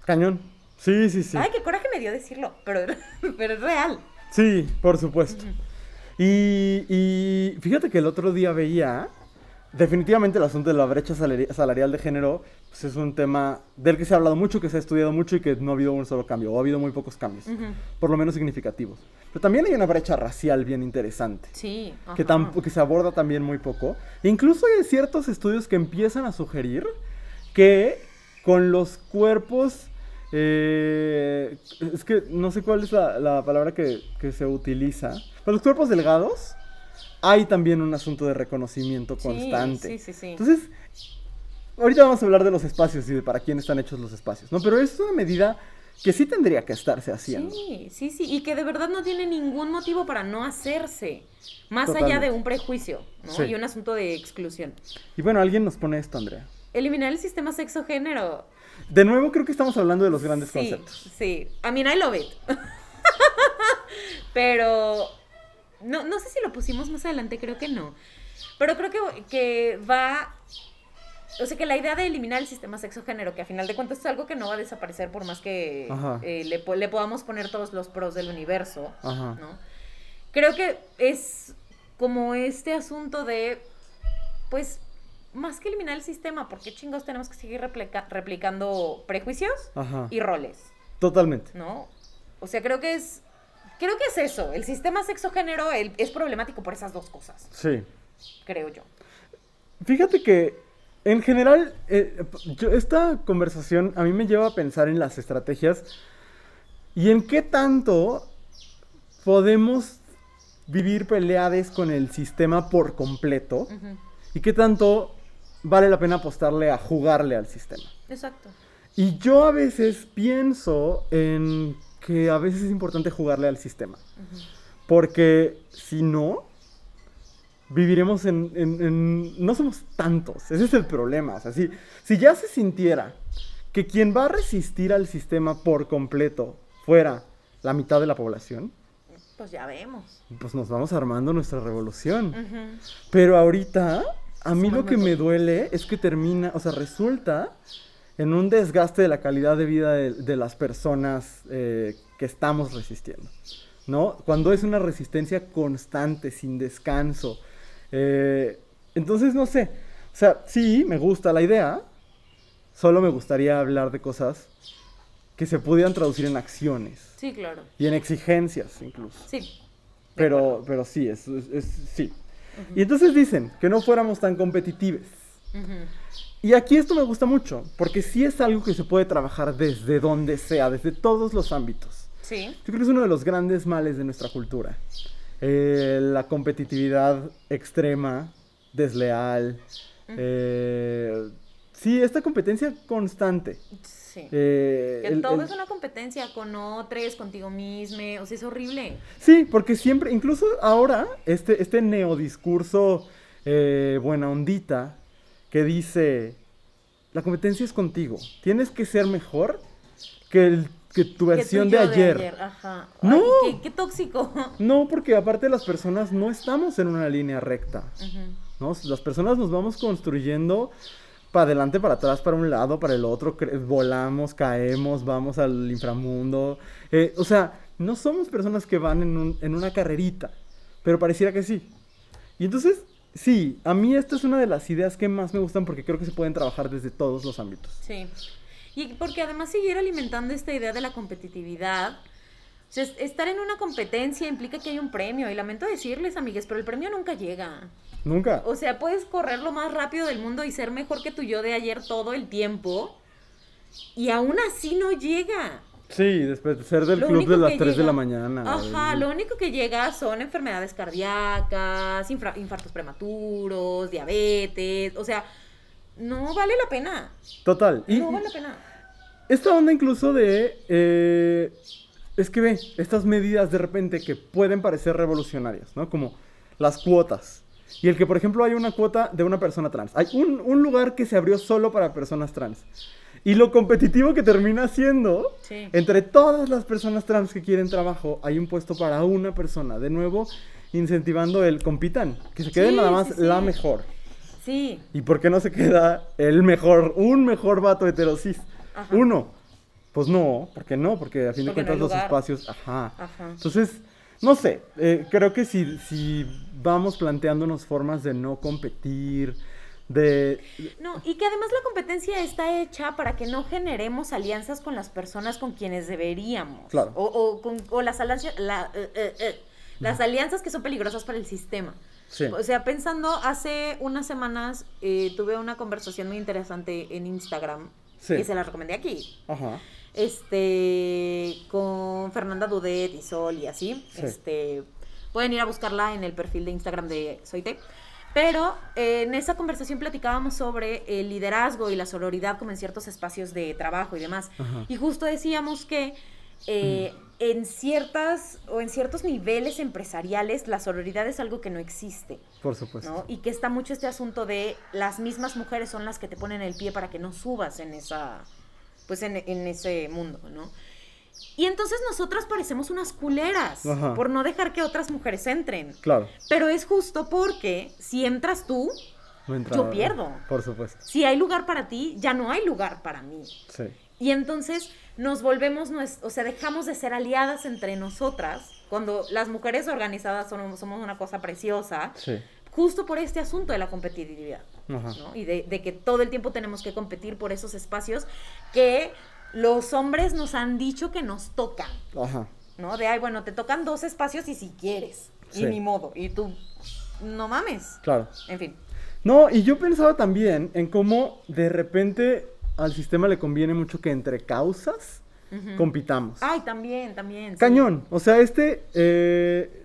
Cañón. Sí, sí, sí. Ay, qué coraje me dio decirlo, pero, pero es real. Sí, por supuesto. y, y fíjate que el otro día veía, definitivamente el asunto de la brecha salari- salarial de género, pues es un tema del que se ha hablado mucho, que se ha estudiado mucho y que no ha habido un solo cambio, o ha habido muy pocos cambios, por lo menos significativos. Pero también hay una brecha racial bien interesante. Sí. que, que se aborda también muy poco. Incluso hay ciertos estudios que empiezan a sugerir que con los cuerpos... eh, es que no sé cuál es la, la palabra que, que se utiliza. Con los cuerpos delgados hay también un asunto de reconocimiento constante. Sí, sí, sí. Entonces, ahorita vamos a hablar de los espacios y de para quién están hechos los espacios, ¿no? Pero es una medida que sí tendría que estarse haciendo. Sí, sí, sí, y que de verdad no tiene ningún motivo para no hacerse, más allá de un prejuicio, ¿no? Sí. Y un asunto de exclusión. Y bueno, alguien nos pone esto, Andrea. Eliminar el sistema sexo-género. De nuevo, creo que estamos hablando de los grandes sí, conceptos. Sí, I mean, I love it. Pero no, no sé si lo pusimos más adelante, creo que no. Pero creo que, que va o sea que la idea de eliminar el sistema sexo-género, que a final de cuentas es algo que no va a desaparecer por más que eh, le, le podamos poner todos los pros del universo, Ajá. ¿no? Creo que es como este asunto de, pues, más que eliminar el sistema, ¿por qué chingados tenemos que seguir replica- replicando prejuicios Ajá. y roles, Totalmente. ¿no? O sea, creo que es, creo que es eso, el sistema sexo-género es problemático por esas dos cosas, Sí. creo yo. Fíjate que en general, eh, yo- esta conversación a mí me lleva a pensar en las estrategias y en qué tanto podemos vivir peleades con el sistema por completo Ujú. y qué tanto vale la pena apostarle a jugarle al sistema. Exacto. Y yo a veces pienso en que a veces es importante jugarle al sistema. Porque si no, viviremos en, en- en- No somos tantos. Ese es el problema. O sea, si, si ya se sintiera que quien va a resistir al sistema por completo fuera la mitad de la población, Pues ya vemos. pues nos vamos armando nuestra revolución. Pero ahorita, a mí lo que me duele es que termina, o sea, resulta en un desgaste de la calidad de vida de, de las personas eh, que estamos resistiendo, ¿no? Cuando es una resistencia constante, sin descanso. Eh, entonces, no sé, o sea, sí, me gusta la idea, solo me gustaría hablar de cosas que se pudieran traducir en acciones Sí, claro. y en exigencias incluso. Sí. Pero, pero sí, es, es- es- sí. Y entonces dicen que no fuéramos tan competitivos. Y aquí esto me gusta mucho, porque sí es algo que se puede trabajar desde donde sea, desde todos los ámbitos. Sí. Yo creo que es uno de los grandes males de nuestra cultura. Eh, la competitividad extrema, desleal. eh, sí, esta competencia constante. Sí. Eh, que el- todo el- es una competencia con otros, contigo mismo. O sea, es horrible. Sí, porque siempre, incluso ahora, este, este neodiscurso eh, buena ondita que dice, la competencia es contigo, tienes que ser mejor que, el- que tu Que versión de ayer. Ajá. No. Ay, qué, qué tóxico. No, porque aparte las personas no estamos en una línea recta. ¿no? Las personas nos vamos construyendo para adelante, para atrás, para un lado, para el otro, volamos, caemos, vamos al inframundo. Eh, o sea, no somos personas que van en, un- en una carrerita, pero pareciera que sí. Y entonces, sí, a mí esta es una de las ideas que más me gustan porque creo que se pueden trabajar desde todos los ámbitos. Sí. Y porque además seguir alimentando esta idea de la competitividad. O sea, es- estar en una competencia implica que hay un premio. Y lamento decirles, amigues, pero el premio nunca llega. Nunca. O sea, puedes correr lo más rápido del mundo y ser mejor que tu yo de ayer todo el tiempo. Y aún así no llega. Sí, después de ser del Lo club de las que 3 de la mañana. Ajá, lo único que llega son enfermedades cardíacas, infra- infartos prematuros, diabetes. O sea, no vale la pena. Total. Y, No vale la pena. Esta onda incluso de... eh, es que ve, estas medidas de repente que pueden parecer revolucionarias, ¿no? Como las cuotas. Y el que, por ejemplo, hay una cuota de una persona trans. Hay un, un lugar que se abrió solo para personas trans. Y lo competitivo que termina siendo, Sí. entre todas las personas trans que quieren trabajo, hay un puesto para una persona. De nuevo, incentivando el compitan. Que se quede Sí, nada más sí, la mejor. Sí. ¿Y por qué no se queda el mejor, un mejor vato heterosis? Ajá. Uno. Pues no, ¿por qué no? Porque a fin de Porque no cuentas hay los espacios, ajá. Ajá. Entonces, no sé, eh, creo que si, si vamos planteándonos formas de no competir, de... No, y que además la competencia está hecha para que no generemos alianzas con las personas con quienes deberíamos. Claro. O, o con, o las, alianzas, la- eh, eh, eh, las alianzas que son peligrosas para el sistema. Sí. O sea, pensando, hace unas semanas eh, tuve una conversación muy interesante en Instagram. Sí. Y se la recomendé aquí. Ajá. Este, con Fernanda Dudet y Sol y así. Sí. Este, pueden ir a buscarla en el perfil de Instagram de Soite. Pero eh, en esa conversación platicábamos sobre el liderazgo y la sororidad como en ciertos espacios de trabajo y demás. Ajá. Y justo decíamos que eh, en ciertas o en ciertos niveles empresariales la sororidad es algo que no existe. Por supuesto. ¿no? Y que está mucho este asunto de las mismas mujeres son las que te ponen el pie para que no subas en esa, pues en, en ese mundo, ¿no? Y entonces nosotras parecemos unas culeras Ajá. por no dejar que otras mujeres entren. Claro. Pero es justo porque si entras tú, no entra- Yo pierdo. Por supuesto. si hay lugar para ti, ya no hay lugar para mí. Sí. Y entonces nos volvemos, o sea, dejamos de ser aliadas entre nosotras, cuando las mujeres organizadas somos, somos una cosa preciosa, Sí. justo por este asunto de la competitividad. ¿No? Y de, de que todo el tiempo tenemos que competir por esos espacios que los hombres nos han dicho que nos tocan, Ajá. ¿no? De, ay, bueno, te tocan dos espacios y si quieres, Sí. y ni modo, y tú, no mames, Claro. en fin. No, y yo pensaba también en cómo de repente al sistema le conviene mucho que entre causas compitamos. Ay, también, también. sí. Cañón. O sea, este, eh,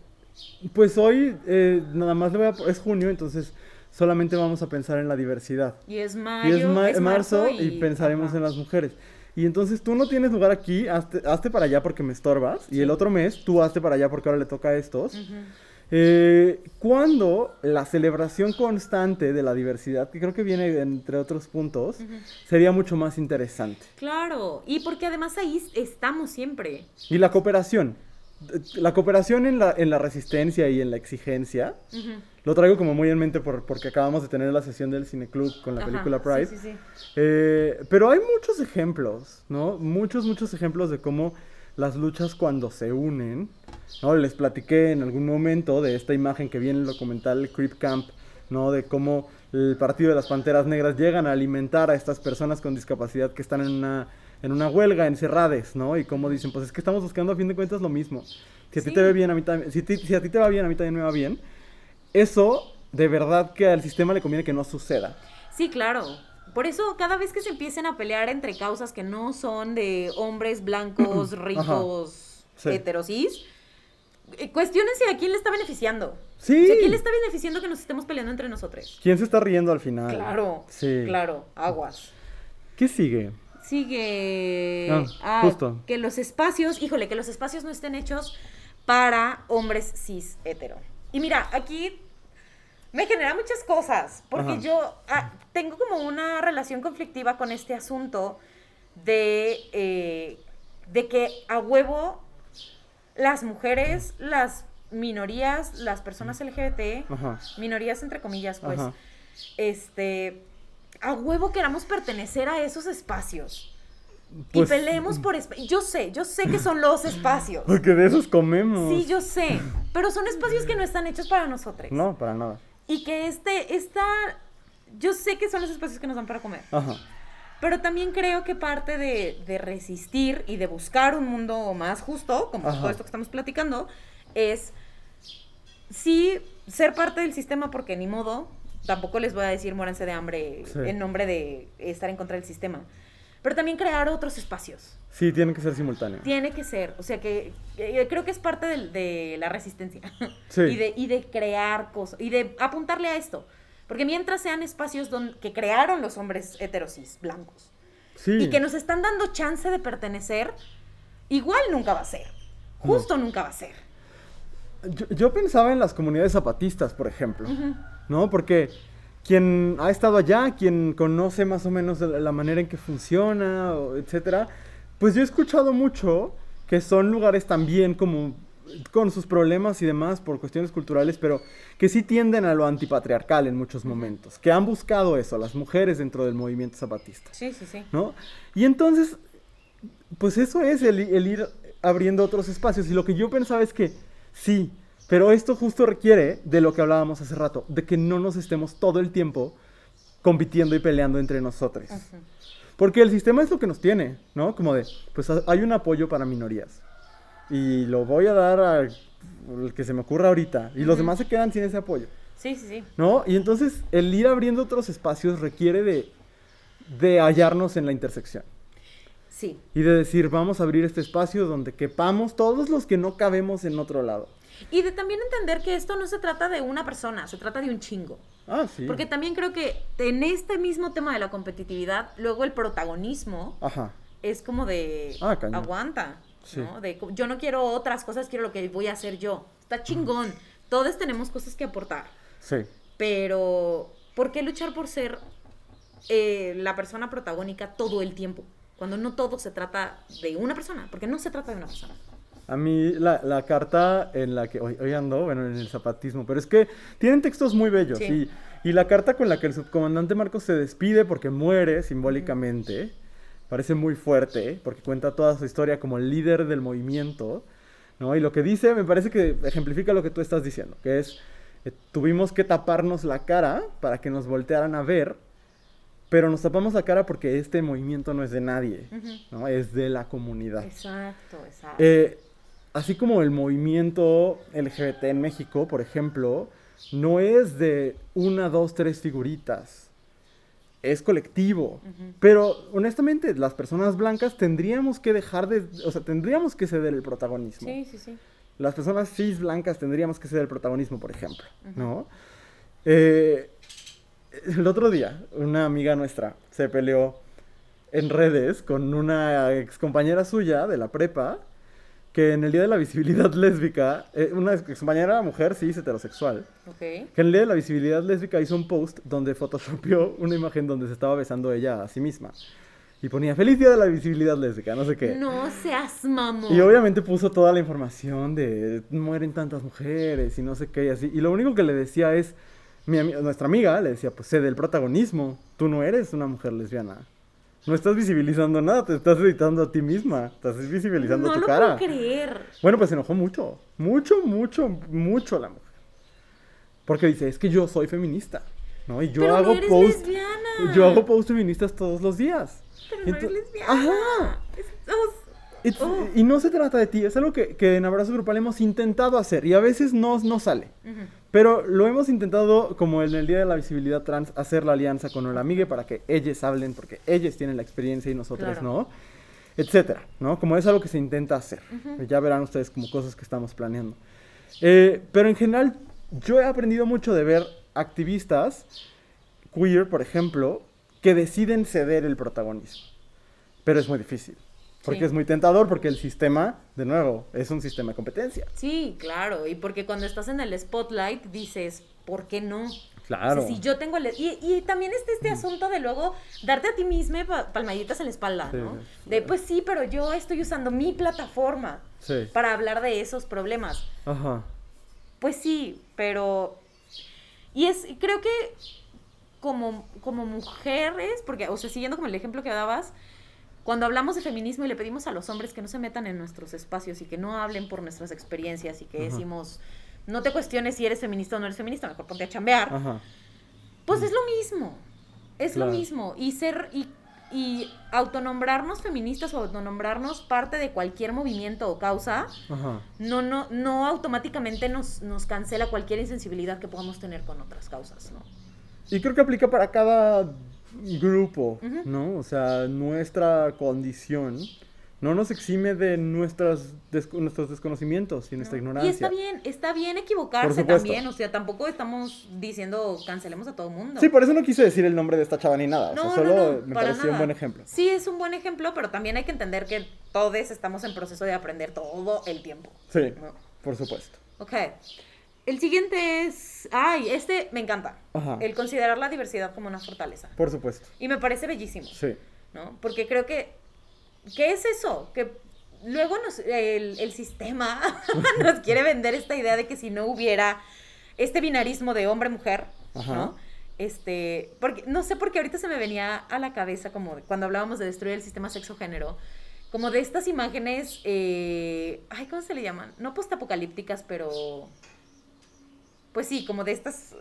pues hoy eh, nada más le voy a... Es junio, entonces solamente vamos a pensar en la diversidad. Y es Y mayo, es, ma- es marzo y, pensaremos ajá. en las mujeres. Y entonces tú no tienes lugar aquí, hazte, hazte para allá porque me estorbas. Y el otro mes tú hazte para allá porque ahora le toca a estos. Ujú. Eh, cuando la celebración constante de la diversidad, que creo que viene entre otros puntos, sería mucho más interesante. Claro, y porque además ahí estamos siempre. Y la cooperación. La cooperación en la, en la resistencia y en la exigencia, lo traigo como muy en mente por- porque acabamos de tener la sesión del Cineclub con la Ajá, película Pride. Sí, sí, sí. Eh, pero hay muchos ejemplos, ¿no? Muchos, muchos ejemplos de cómo las luchas cuando se unen, ¿no? Les platiqué en algún momento de esta imagen que viene en el documental Creep Camp, ¿no? De cómo el Partido de las Panteras Negras llegan a alimentar a estas personas con discapacidad que están en una, en una huelga, encerrades, ¿no? Y cómo dicen, pues es que estamos buscando a fin de cuentas lo mismo. Si a ti te ve bien, a mí también, si, a ti te va bien, a mí también me va bien. Eso, de verdad que al sistema le conviene que no suceda. Sí, claro. Por eso cada vez que se empiecen a pelear entre causas que no son de hombres blancos, ricos, Sí. heterosis, eh, cuestionense a quién le está beneficiando. Sí. O sea, ¿a quién le está beneficiando que nos estemos peleando entre nosotros? ¿Quién se está riendo al final? Claro, Sí. claro, aguas. ¿Qué sigue? Sigue Ah, ah, justo. que los espacios, híjole, que los espacios no estén hechos para hombres cis hetero. Y mira, aquí me genera muchas cosas, porque Ajá. yo ah, tengo como una relación conflictiva con este asunto de, eh, de que a huevo las mujeres, las minorías, las personas LGBT, Ajá. minorías entre comillas, pues, Ajá. este, a huevo queramos pertenecer a esos espacios. Pues- y peleemos por espacios. Yo sé, yo sé que son los espacios. Porque de esos comemos. Sí, yo sé. Pero son espacios que no están hechos para nosotros. No, para nada. Y que este, esta. Yo sé que son los espacios que nos dan para comer. Ajá. Pero también creo que parte de, de resistir y de buscar un mundo más justo, como Ajá. todo esto que estamos platicando, es sí ser parte del sistema porque ni modo, tampoco les voy a decir muéranse de hambre Sí. en nombre de estar en contra del sistema. Pero también crear otros espacios. Sí, tiene que ser simultáneo. Tiene que ser, o sea que eh, creo que es parte de, la resistencia. Sí. y, de, y de crear cosas, y de apuntarle a esto. Porque mientras sean espacios donde, que crearon los hombres heterosis blancos Sí. y que nos están dando chance de pertenecer, igual nunca va a ser. Justo nunca va a ser. Yo, yo pensaba en las comunidades zapatistas, por ejemplo. ¿No? Porque quien ha estado allá, quien conoce más o menos la manera en que funciona, etcétera, pues yo he escuchado mucho que son lugares también como con sus problemas y demás por cuestiones culturales, pero que sí tienden a lo antipatriarcal en muchos momentos, que han buscado eso, las mujeres dentro del movimiento zapatista. Sí, sí, sí. ¿no? Y entonces, pues eso es el, el ir abriendo otros espacios. Y lo que yo pensaba es que sí, pero esto justo requiere de lo que hablábamos hace rato, de que no nos estemos todo el tiempo compitiendo y peleando entre nosotros. Porque el sistema es lo que nos tiene, ¿no? Como de, pues ha- hay un apoyo para minorías. Y lo voy a dar al al que se me ocurra ahorita. Y los demás se quedan sin ese apoyo. Sí, sí, sí. ¿No? Y entonces el ir abriendo otros espacios requiere de, de hallarnos en la intersección. Sí. Y de decir, vamos a abrir este espacio donde quepamos todos los que no cabemos en otro lado. Y de también entender que esto no se trata de una persona, se trata de un chingo. Ah, sí. Porque también creo que en este mismo tema de la competitividad, luego el protagonismo Ajá. es como de Ah, aguanta, Sí. ¿no? De yo no quiero otras cosas, quiero lo que voy a hacer yo. Está chingón. Todos tenemos cosas que aportar, Sí. pero ¿por qué luchar por ser eh, la persona protagónica todo el tiempo? Cuando no todo se trata de una persona, porque no se trata de una persona. A mí la, la carta en la que hoy, hoy ando, bueno, en el zapatismo, pero es que tienen textos muy bellos. Sí. Y, y la carta con la que el subcomandante Marcos se despide porque muere simbólicamente, parece muy fuerte, porque cuenta toda su historia como líder del movimiento, ¿no? Y lo que dice me parece que ejemplifica lo que tú estás diciendo, que es, eh, tuvimos que taparnos la cara para que nos voltearan a ver, pero nos tapamos la cara porque este movimiento no es de nadie, Ujú. ¿no? Es de la comunidad. Exacto, exacto. Eh, así como el movimiento LGBT en México, por ejemplo, no es de una, dos, tres figuritas. Es colectivo. Pero honestamente, las personas blancas tendríamos que dejar de. O sea, tendríamos que ceder el protagonismo. Sí, sí, sí. Las personas cis blancas tendríamos que ceder el protagonismo, por ejemplo. ¿No? Eh, el otro día, una amiga nuestra se peleó en redes con una ex compañera suya de la prepa que en el día de la visibilidad lésbica, eh, una compañera mujer cis heterosexual, Ok. que en el día de la visibilidad lésbica hizo un post donde photoshopeó una imagen donde se estaba besando ella a sí misma. Y ponía feliz día de la visibilidad lésbica, no sé qué. No seas mamón. Y obviamente puso toda la información de mueren tantas mujeres y no sé qué y así. Y lo único que le decía es, mi nuestra amiga le decía, pues sé del protagonismo. Tú no eres una mujer lesbiana. No estás visibilizando nada, te estás editando a ti misma. Estás visibilizando no tu lo cara. puedo creer. Bueno, pues se enojó mucho. Mucho, mucho, mucho la mujer. Porque dice, es que yo soy feminista. ¿No? Y yo Pero no hago eres post. lesbiana. Yo hago post feministas todos los días. Pero Y no eres lesbiana. Ajá. It's- Oh. Y no se trata de ti, es algo que, que en Abrazo Grupal hemos intentado hacer y a veces no, no sale. Ujú. Pero lo hemos intentado, como en el Día de la Visibilidad Trans, hacer la alianza con la amiga para que ellos hablen, porque ellos tienen la experiencia y nosotros Claro. no, etcétera, ¿no? Como es algo que se intenta hacer. Ya verán ustedes como cosas que estamos planeando. Eh, pero en general, yo he aprendido mucho de ver activistas queer, por ejemplo, que deciden ceder el protagonismo. Pero es muy difícil. Porque Sí. es muy tentador, porque el sistema, de nuevo, es un sistema de competencia. Sí, claro. Y porque cuando estás en el spotlight dices, ¿por qué no? Claro. O sea, si yo tengo el... Y, y también está este asunto de luego darte a ti misma pa- palmaditas en la espalda, Sí, ¿no? sí. De, pues sí, pero yo estoy usando mi plataforma Sí. para hablar de esos problemas. Ajá. Pues sí, pero... Y es, creo que como, como mujeres, porque, o sea, siguiendo como el ejemplo que dabas, cuando hablamos de feminismo y le pedimos a los hombres que no se metan en nuestros espacios y que no hablen por nuestras experiencias y que decimos, no te cuestiones si eres feminista o no eres feminista, mejor ponte a chambear, Ajá. pues es lo mismo, es Claro. lo mismo. Y ser, y, y autonombrarnos feministas o autonombrarnos parte de cualquier movimiento o causa, Ajá. no, no, no automáticamente nos, nos cancela cualquier insensibilidad que podamos tener con otras causas, ¿no? Y creo que aplica para cada grupo, Ujú. ¿no? O sea, nuestra condición no nos exime de nuestras des- nuestros desconocimientos y nuestra ¿no? ignorancia. Y está bien, está bien equivocarse también, o sea, tampoco estamos diciendo cancelemos a todo mundo. Sí, por eso no quise decir el nombre de esta chava ni nada. o sea, No, solo no, no, me para pareció un nada. buen ejemplo. Sí, es un buen ejemplo, pero también hay que entender que todos estamos en proceso de aprender todo el tiempo. Sí, ¿no? por supuesto. Ok. El siguiente es. Ay, este me encanta. Ajá. El considerar la diversidad como una fortaleza. Por supuesto. Y me parece bellísimo. Sí. ¿no? Porque creo que, ¿qué es eso? Que luego nos, el, el sistema nos quiere vender esta idea de que si no hubiera este binarismo de hombre-mujer. ¿no? Este, porque, no sé por qué ahorita se me venía a la cabeza como cuando hablábamos de destruir el sistema sexo-género, como de estas imágenes, eh, ay, ¿cómo se le llaman? No postapocalípticas, pero, pues sí, como de estos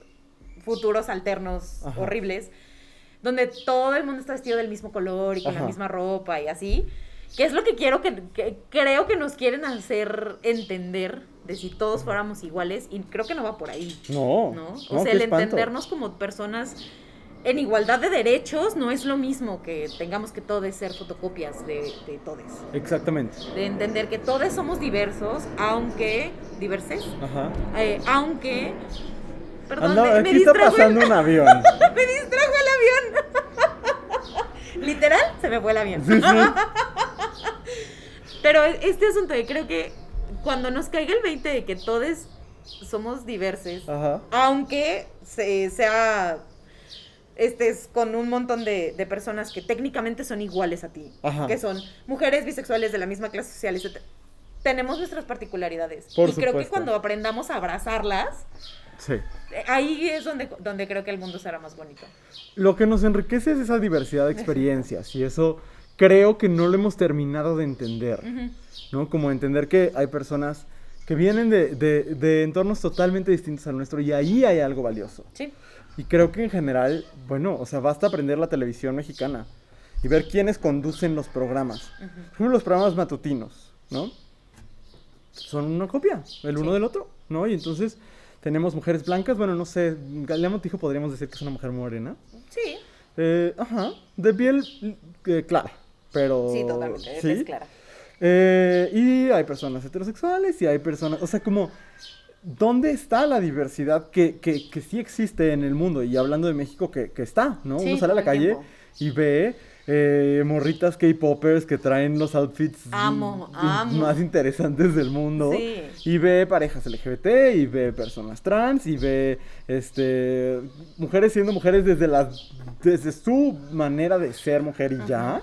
futuros alternos Ajá. horribles, donde todo el mundo está vestido del mismo color y con la misma ropa y así. Que es lo que quiero que, que creo que nos quieren hacer entender de si todos fuéramos iguales y creo que no va por ahí, No. ¿no? O no, sea, el espanto. entendernos como personas en igualdad de derechos no es lo mismo que tengamos que todos ser fotocopias de, de todos. Exactamente. De entender que todos somos diversos, aunque diverses, Ajá. eh, aunque Perdón, Anda, me, me aquí está distrajo el- pasando un avión. me distrajo el avión. Literal, se me fue el avión. Sí, sí. Pero este asunto, de creo que cuando nos caiga el 20 de que todos somos diversos, aunque se- sea estés con un montón de, de personas que técnicamente son iguales a ti, Ajá. que son mujeres bisexuales de la misma clase social, etc. Tenemos nuestras particularidades. Por y creo que supuesto. cuando aprendamos a abrazarlas, Sí. eh, ahí es donde, donde creo que el mundo será más bonito. Lo que nos enriquece es esa diversidad de experiencias y eso creo que no lo hemos terminado de entender. ¿no? Como entender que hay personas que vienen de, de- de entornos totalmente distintos al nuestro y ahí hay algo valioso. Sí. Y creo que en general, bueno, o sea, basta aprender la televisión mexicana y ver quiénes conducen los programas. Por ejemplo, los programas matutinos, ¿no? Son una copia, el uno Sí. del otro, ¿no? Y entonces tenemos mujeres blancas, bueno, no sé, Galea Montijo podríamos decir que es una mujer morena. Sí. Eh, ajá, de piel eh, clara, pero... Sí, totalmente. ¿sí? Es clara. Eh, y hay personas heterosexuales y hay personas, o sea, como, ¿dónde está la diversidad que, que, que sí existe en el mundo? Y hablando de México, que, que está, ¿no? Sí, Uno sale a la calle tiempo. y ve eh, morritas K-popers que traen los outfits Amo, amo. más interesantes del mundo. Sí. Y ve parejas LGBT, y ve personas trans, y ve este mujeres siendo mujeres desde las desde su manera de ser mujer y ya.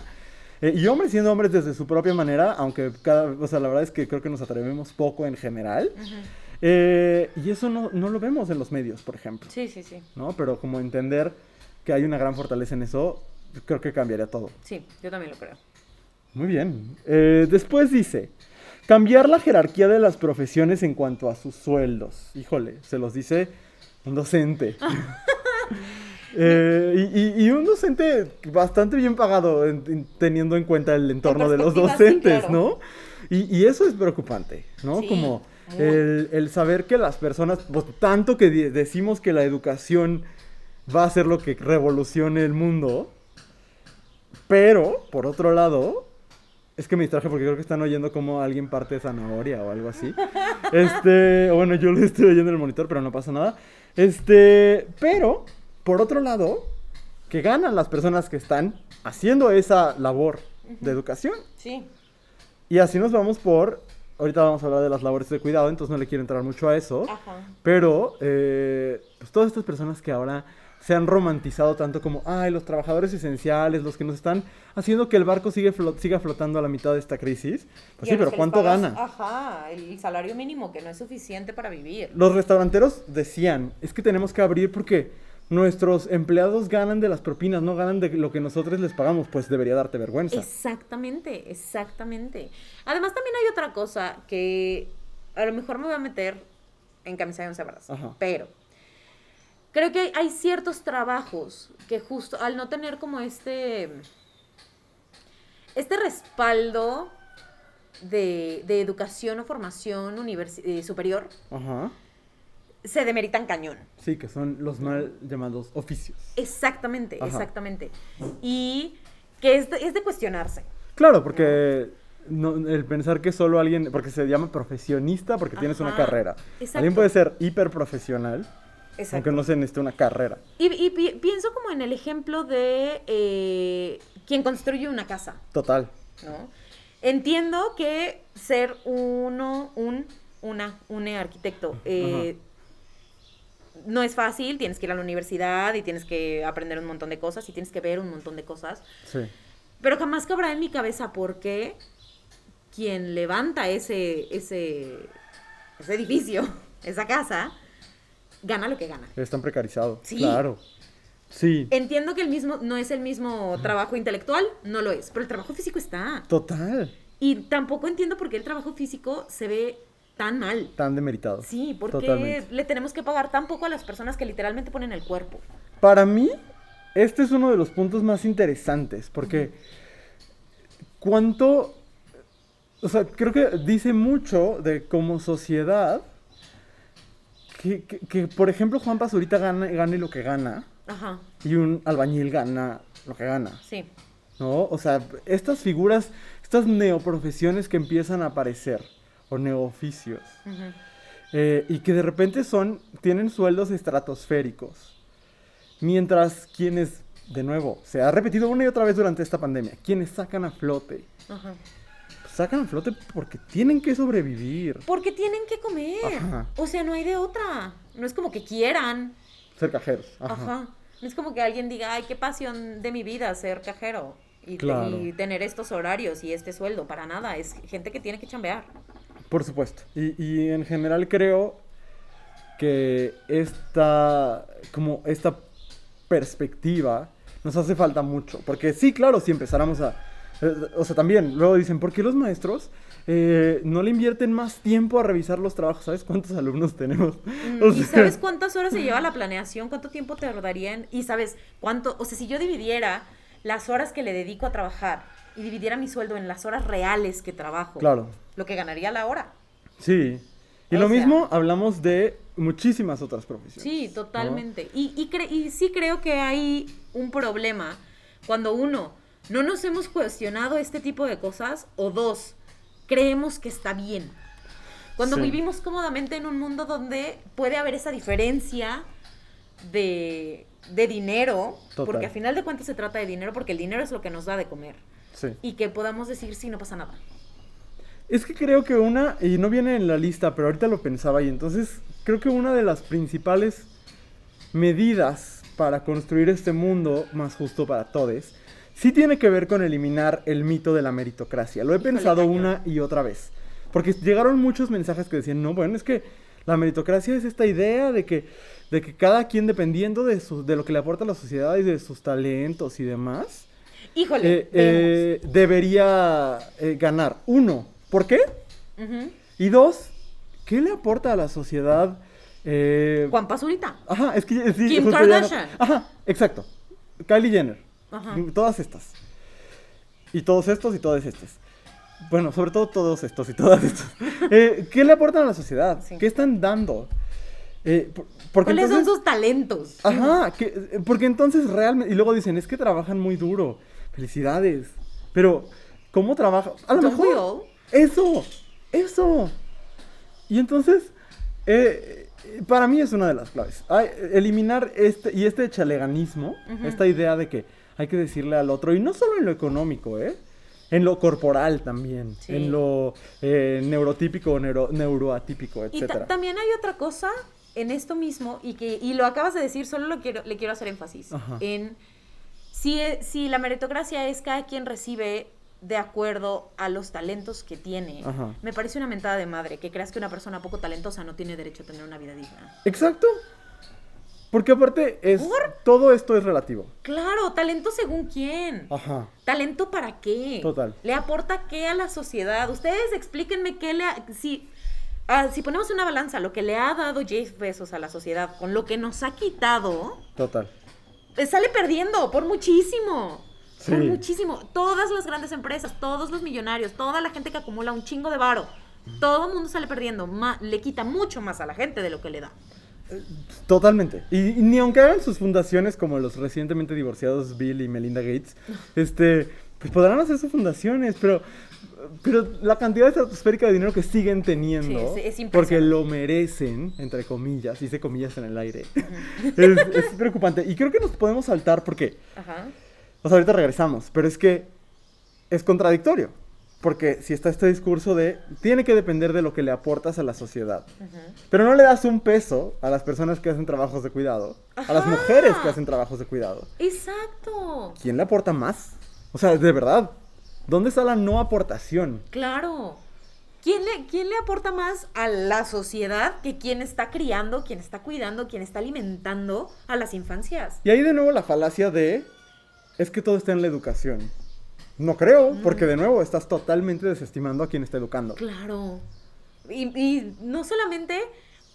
Eh, y hombres siendo hombres desde su propia manera, aunque cada, o sea, la verdad es que creo que nos atrevemos poco en general. Ujú. Eh, y eso no, no lo vemos en los medios, por ejemplo, Sí, sí, sí. ¿no? Pero como entender que hay una gran fortaleza en eso, creo que cambiaría todo. Sí, yo también lo creo. Muy bien. Eh, después dice, cambiar la jerarquía de las profesiones en cuanto a sus sueldos. Híjole, se los dice un docente. Eh, y, y- y un docente bastante bien pagado en- en- teniendo en cuenta el entorno de los perspectiva, sí, docentes, claro. ¿no? Y, y eso es preocupante, ¿no? Sí, Como. El, el saber que las personas, pues tanto que decimos que la educación va a ser lo que revolucione el mundo, pero, por otro lado, es que me distraje porque creo que están oyendo como alguien parte zanahoria o algo así. Este, bueno, yo lo estoy oyendo en el monitor, pero no pasa nada. Este, pero, por otro lado, que ganan las personas que están haciendo esa labor de educación. Sí. Y así nos vamos por, ahorita vamos a hablar de las labores de cuidado, entonces no le quiero entrar mucho a eso. Ajá. Pero, eh, pues todas estas personas que ahora se han romantizado tanto como, ay, los trabajadores esenciales, los que nos están haciendo que el barco sigue siga flotando a la mitad de esta crisis. Pues Y sí, pero ¿cuánto pagas- gana? Ajá, el salario mínimo que no es suficiente para vivir. Los restauranteros decían, es que tenemos que abrir porque nuestros empleados ganan de las propinas, no ganan de lo que nosotros les pagamos, pues debería darte vergüenza. Exactamente, exactamente. Además también hay otra cosa que a lo mejor me voy a meter en camisa de once varas, pero creo que hay, ciertos trabajos que justo al no tener como este este respaldo de, de educación o formación eh, superior Ajá. Se demeritan cañón. Sí, que son los mal llamados oficios. Exactamente, Ajá. exactamente. Y que es de, es de cuestionarse. Claro, porque no- el pensar que solo alguien, porque se llama profesionista porque tienes una carrera. exacto. Alguien puede ser hiperprofesional, Exacto. aunque no se necesite una carrera. Y, y pi- pienso como en el ejemplo de eh, quien construye una casa, Total. ¿no? Entiendo que ser uno, un, una, un arquitecto eh, no es fácil, tienes que ir a la universidad y tienes que aprender un montón de cosas y tienes que ver un montón de cosas, Sí. pero jamás cabrá en mi cabeza por qué quien levanta ese, ese, ese edificio, esa casa, gana lo que gana. Es tan precarizado. Sí. Claro. Sí. Entiendo que el mismo no es el mismo trabajo intelectual, no lo es, pero el trabajo físico está. Total. Y tampoco entiendo por qué el trabajo físico se ve tan mal. Tan demeritado. Sí, porque Totalmente. le tenemos que pagar tan poco a las personas que literalmente ponen el cuerpo. Para mí, este es uno de los puntos más interesantes, porque cuánto, o sea, creo que dice mucho de como sociedad, que, que- que, por ejemplo, Juan Pazurita gana, gane lo que gana, Ajá, y un albañil gana lo que gana, sí. ¿no? O sea, estas figuras, estas neoprofesiones que empiezan a aparecer, o neooficios, ujú. eh, y que de repente son, tienen sueldos estratosféricos. Mientras quienes, de nuevo, se ha repetido una y otra vez durante esta pandemia, quienes sacan a flote, pues sacan a flote porque tienen que sobrevivir. Porque tienen que comer. Ajá. O sea, no hay de otra. No es como que quieran. Ser cajeros. Ajá. Ajá. No es como que alguien diga, ay, qué pasión de mi vida ser cajero y, Claro. y tener estos horarios y este sueldo. Para nada, es gente que tiene que chambear. Por supuesto. Y, y en general creo que esta, como esta perspectiva nos hace falta mucho. Porque sí, claro, si empezáramos a... eh, o sea, también, luego dicen, ¿por qué los maestros eh, no le invierten más tiempo a revisar los trabajos? ¿Sabes cuántos alumnos tenemos? O ¿Y sabes cuántas horas se lleva la planeación? ¿Cuánto tiempo te darían? Y sabes cuánto, o sea, si yo dividiera las horas que le dedico a trabajar y dividiera mi sueldo en las horas reales que trabajo, Claro, lo que ganaría la hora. sí. Y O lo sea- mismo hablamos de muchísimas otras profesiones. Sí, totalmente. Y, y, cre- y sí creo que hay un problema cuando uno, no nos hemos cuestionado este tipo de cosas, o dos, creemos que está bien. Cuando Sí. vivimos cómodamente en un mundo donde puede haber esa diferencia de, de dinero, Total. porque a final de cuentas se trata de dinero, porque el dinero es lo que nos da de comer. Sí. Y que podamos decir, sí, no pasa nada. Es que creo que una, y no viene en la lista, pero ahorita lo pensaba y entonces creo que una de las principales medidas para construir este mundo más justo para todos, sí tiene que ver con eliminar el mito de la meritocracia. Lo he Híjole, pensado cañón. una y otra vez. Porque llegaron muchos mensajes que decían, no, bueno, es que la meritocracia es esta idea de que, de que cada quien dependiendo de, su, de lo que le aporta a la sociedad y de sus talentos y demás, Híjole, eh, eh, debería eh, ganar. Uno, ¿por qué? vemos. Ujú. Y dos, ¿qué le aporta a la sociedad? Eh, Juan Pazurita. Ajá, es que sí, Kim ya no- Kardashian. Ajá, exacto. Kylie Jenner. Ajá. Todas estas. Y todos estos y todas estas. Bueno, sobre todo todos estos y todas estas. Eh, ¿Qué le aportan a la sociedad? Sí. ¿Qué están dando? Eh, por- porque ¿Cuáles entonces- son sus talentos? Ajá, que- porque entonces realmente... Y luego dicen, es que trabajan muy duro. Felicidades. Pero, ¿cómo trabajan? A lo mejor... Eso, eso. Y entonces, eh, para mí es una de las claves. Ay, eliminar este, y este chaleganismo, esta idea de que hay que decirle al otro, y no solo en lo económico, ¿eh? En lo corporal también, Sí. en lo eh, neurotípico, neuro, neuroatípico, Y ta- etcétera. también hay otra cosa en esto mismo y que y lo acabas de decir, solo lo quiero, le quiero hacer énfasis. Ajá. En si, si la meritocracia es cada quien recibe de acuerdo a los talentos que tiene, Ajá. me parece una mentada de madre que creas que una persona poco talentosa no tiene derecho a tener una vida digna. Exacto. Porque aparte es ¿Por? todo esto es relativo. Claro, talento según quién. Ajá. ¿Talento para qué? Total. ¿Le aporta qué a la sociedad? Ustedes explíquenme qué le... ha- si, ah, si ponemos una balanza, lo que le ha dado Jeff Bezos a la sociedad con lo que nos ha quitado, Total. eh, sale perdiendo por muchísimo. Por Sí. muchísimo. Todas las grandes empresas, todos los millonarios, toda la gente que acumula un chingo de varo, todo el mundo sale perdiendo. Ma- le quita mucho más a la gente de lo que le da. Totalmente. Y, y ni aunque hagan sus fundaciones como los recientemente divorciados Bill y Melinda Gates, este, pues podrán hacer sus fundaciones, pero, pero la cantidad estratosférica de dinero que siguen teniendo, Sí, es- es impresionante. porque lo merecen, entre comillas, hice comillas en el aire, es, es preocupante. Y creo que nos podemos saltar porque, Ajá. O sea, ahorita regresamos, pero es que es contradictorio. Porque si está este discurso de tiene que depender de lo que le aportas a la sociedad. Pero no le das un peso a las personas que hacen trabajos de cuidado, a las mujeres que hacen trabajos de cuidado. Exacto. ¿Quién le aporta más? O sea, de verdad, ¿dónde está la no aportación? Claro. ¿Quién le, ¿Quién le aporta más a la sociedad que quien está criando, quien está cuidando, quien está alimentando a las infancias? Y ahí de nuevo la falacia de es que todo está en la educación. No creo, porque de nuevo estás totalmente desestimando a quien está educando. Claro. Y, y no solamente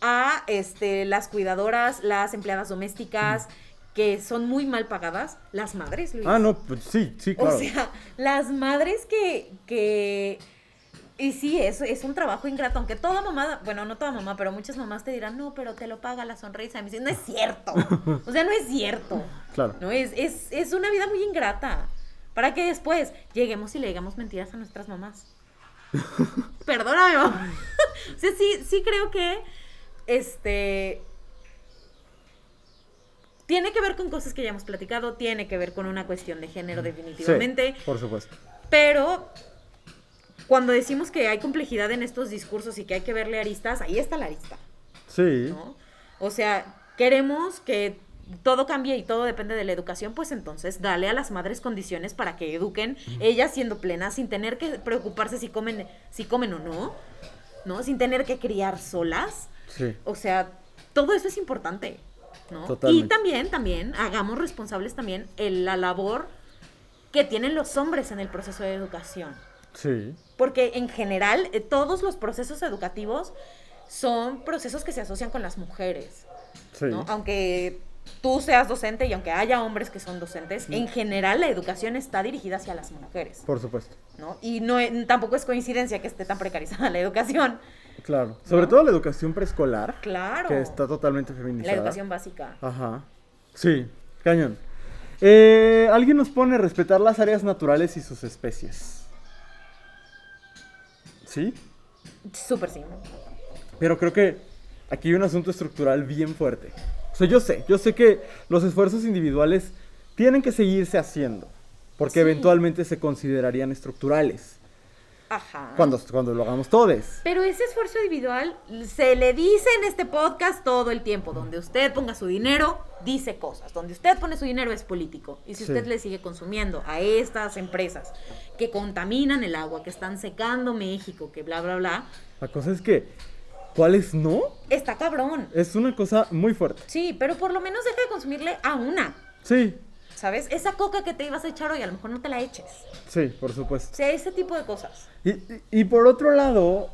a este, las cuidadoras, las empleadas domésticas, que son muy mal pagadas, las madres, Luis. Ah, no, pues sí, sí, claro. O sea, las madres que, que y sí, es, es un trabajo ingrato, aunque toda mamá, bueno, no toda mamá, pero muchas mamás te dirán, no, pero te lo paga la sonrisa. Y me dicen, no es cierto. O sea, no es cierto. Claro. No, es, es, es una vida muy ingrata. Para que después lleguemos y le digamos mentiras a nuestras mamás. Perdóname, mamá. o sea, sí, sí creo que este tiene que ver con cosas que ya hemos platicado, tiene que ver con una cuestión de género definitivamente, Sí, por supuesto. pero cuando decimos que hay complejidad en estos discursos y que hay que verle aristas, ahí está la arista, Sí. ¿no? O sea, queremos que todo cambia y todo depende de la educación, pues entonces dale a las madres condiciones para que eduquen, ellas siendo plenas, sin tener que preocuparse si comen, si comen o no, ¿no? Sin tener que criar solas. Sí. O sea, todo eso es importante, ¿no? Totalmente. Y también, también, hagamos responsables también el- la labor que tienen los hombres en el proceso de educación. Sí. Porque en general, eh, todos los procesos educativos son procesos que se asocian con las mujeres, Sí. ¿no? Aunque tú seas docente y aunque haya hombres que son docentes, en general la educación está dirigida hacia las mujeres, Por supuesto. ¿no? Y no, e- tampoco es coincidencia que esté tan precarizada la educación. Claro. Sobre todo la educación preescolar. Claro. Que está totalmente La feminizada. educación básica. Ajá. Sí, cañón. Eh, Alguien nos pone respetar las áreas naturales y sus especies. ¿Sí? Súper sí. Pero creo que aquí hay un asunto estructural bien fuerte. O sea, yo sé, yo sé que los esfuerzos individuales tienen que seguirse haciendo. Porque Sí. eventualmente se considerarían estructurales. Ajá. Cuando, cuando lo hagamos todos. Pero ese esfuerzo individual se le dice en este podcast todo el tiempo. Donde usted ponga su dinero, dice cosas. Donde usted pone su dinero es político. Y si Sí. usted le sigue consumiendo a estas empresas que contaminan el agua, que están secando México, que bla, bla, bla, La cosa es que, ¿cuáles no? está cabrón. Es una cosa muy fuerte. Sí, pero por lo menos deja de consumirle a una. Sí, ¿Sabes? Esa coca que te ibas a echar hoy, a lo mejor no te la eches. sí, por supuesto. O sea, ese tipo de cosas. Y, y- y por otro lado,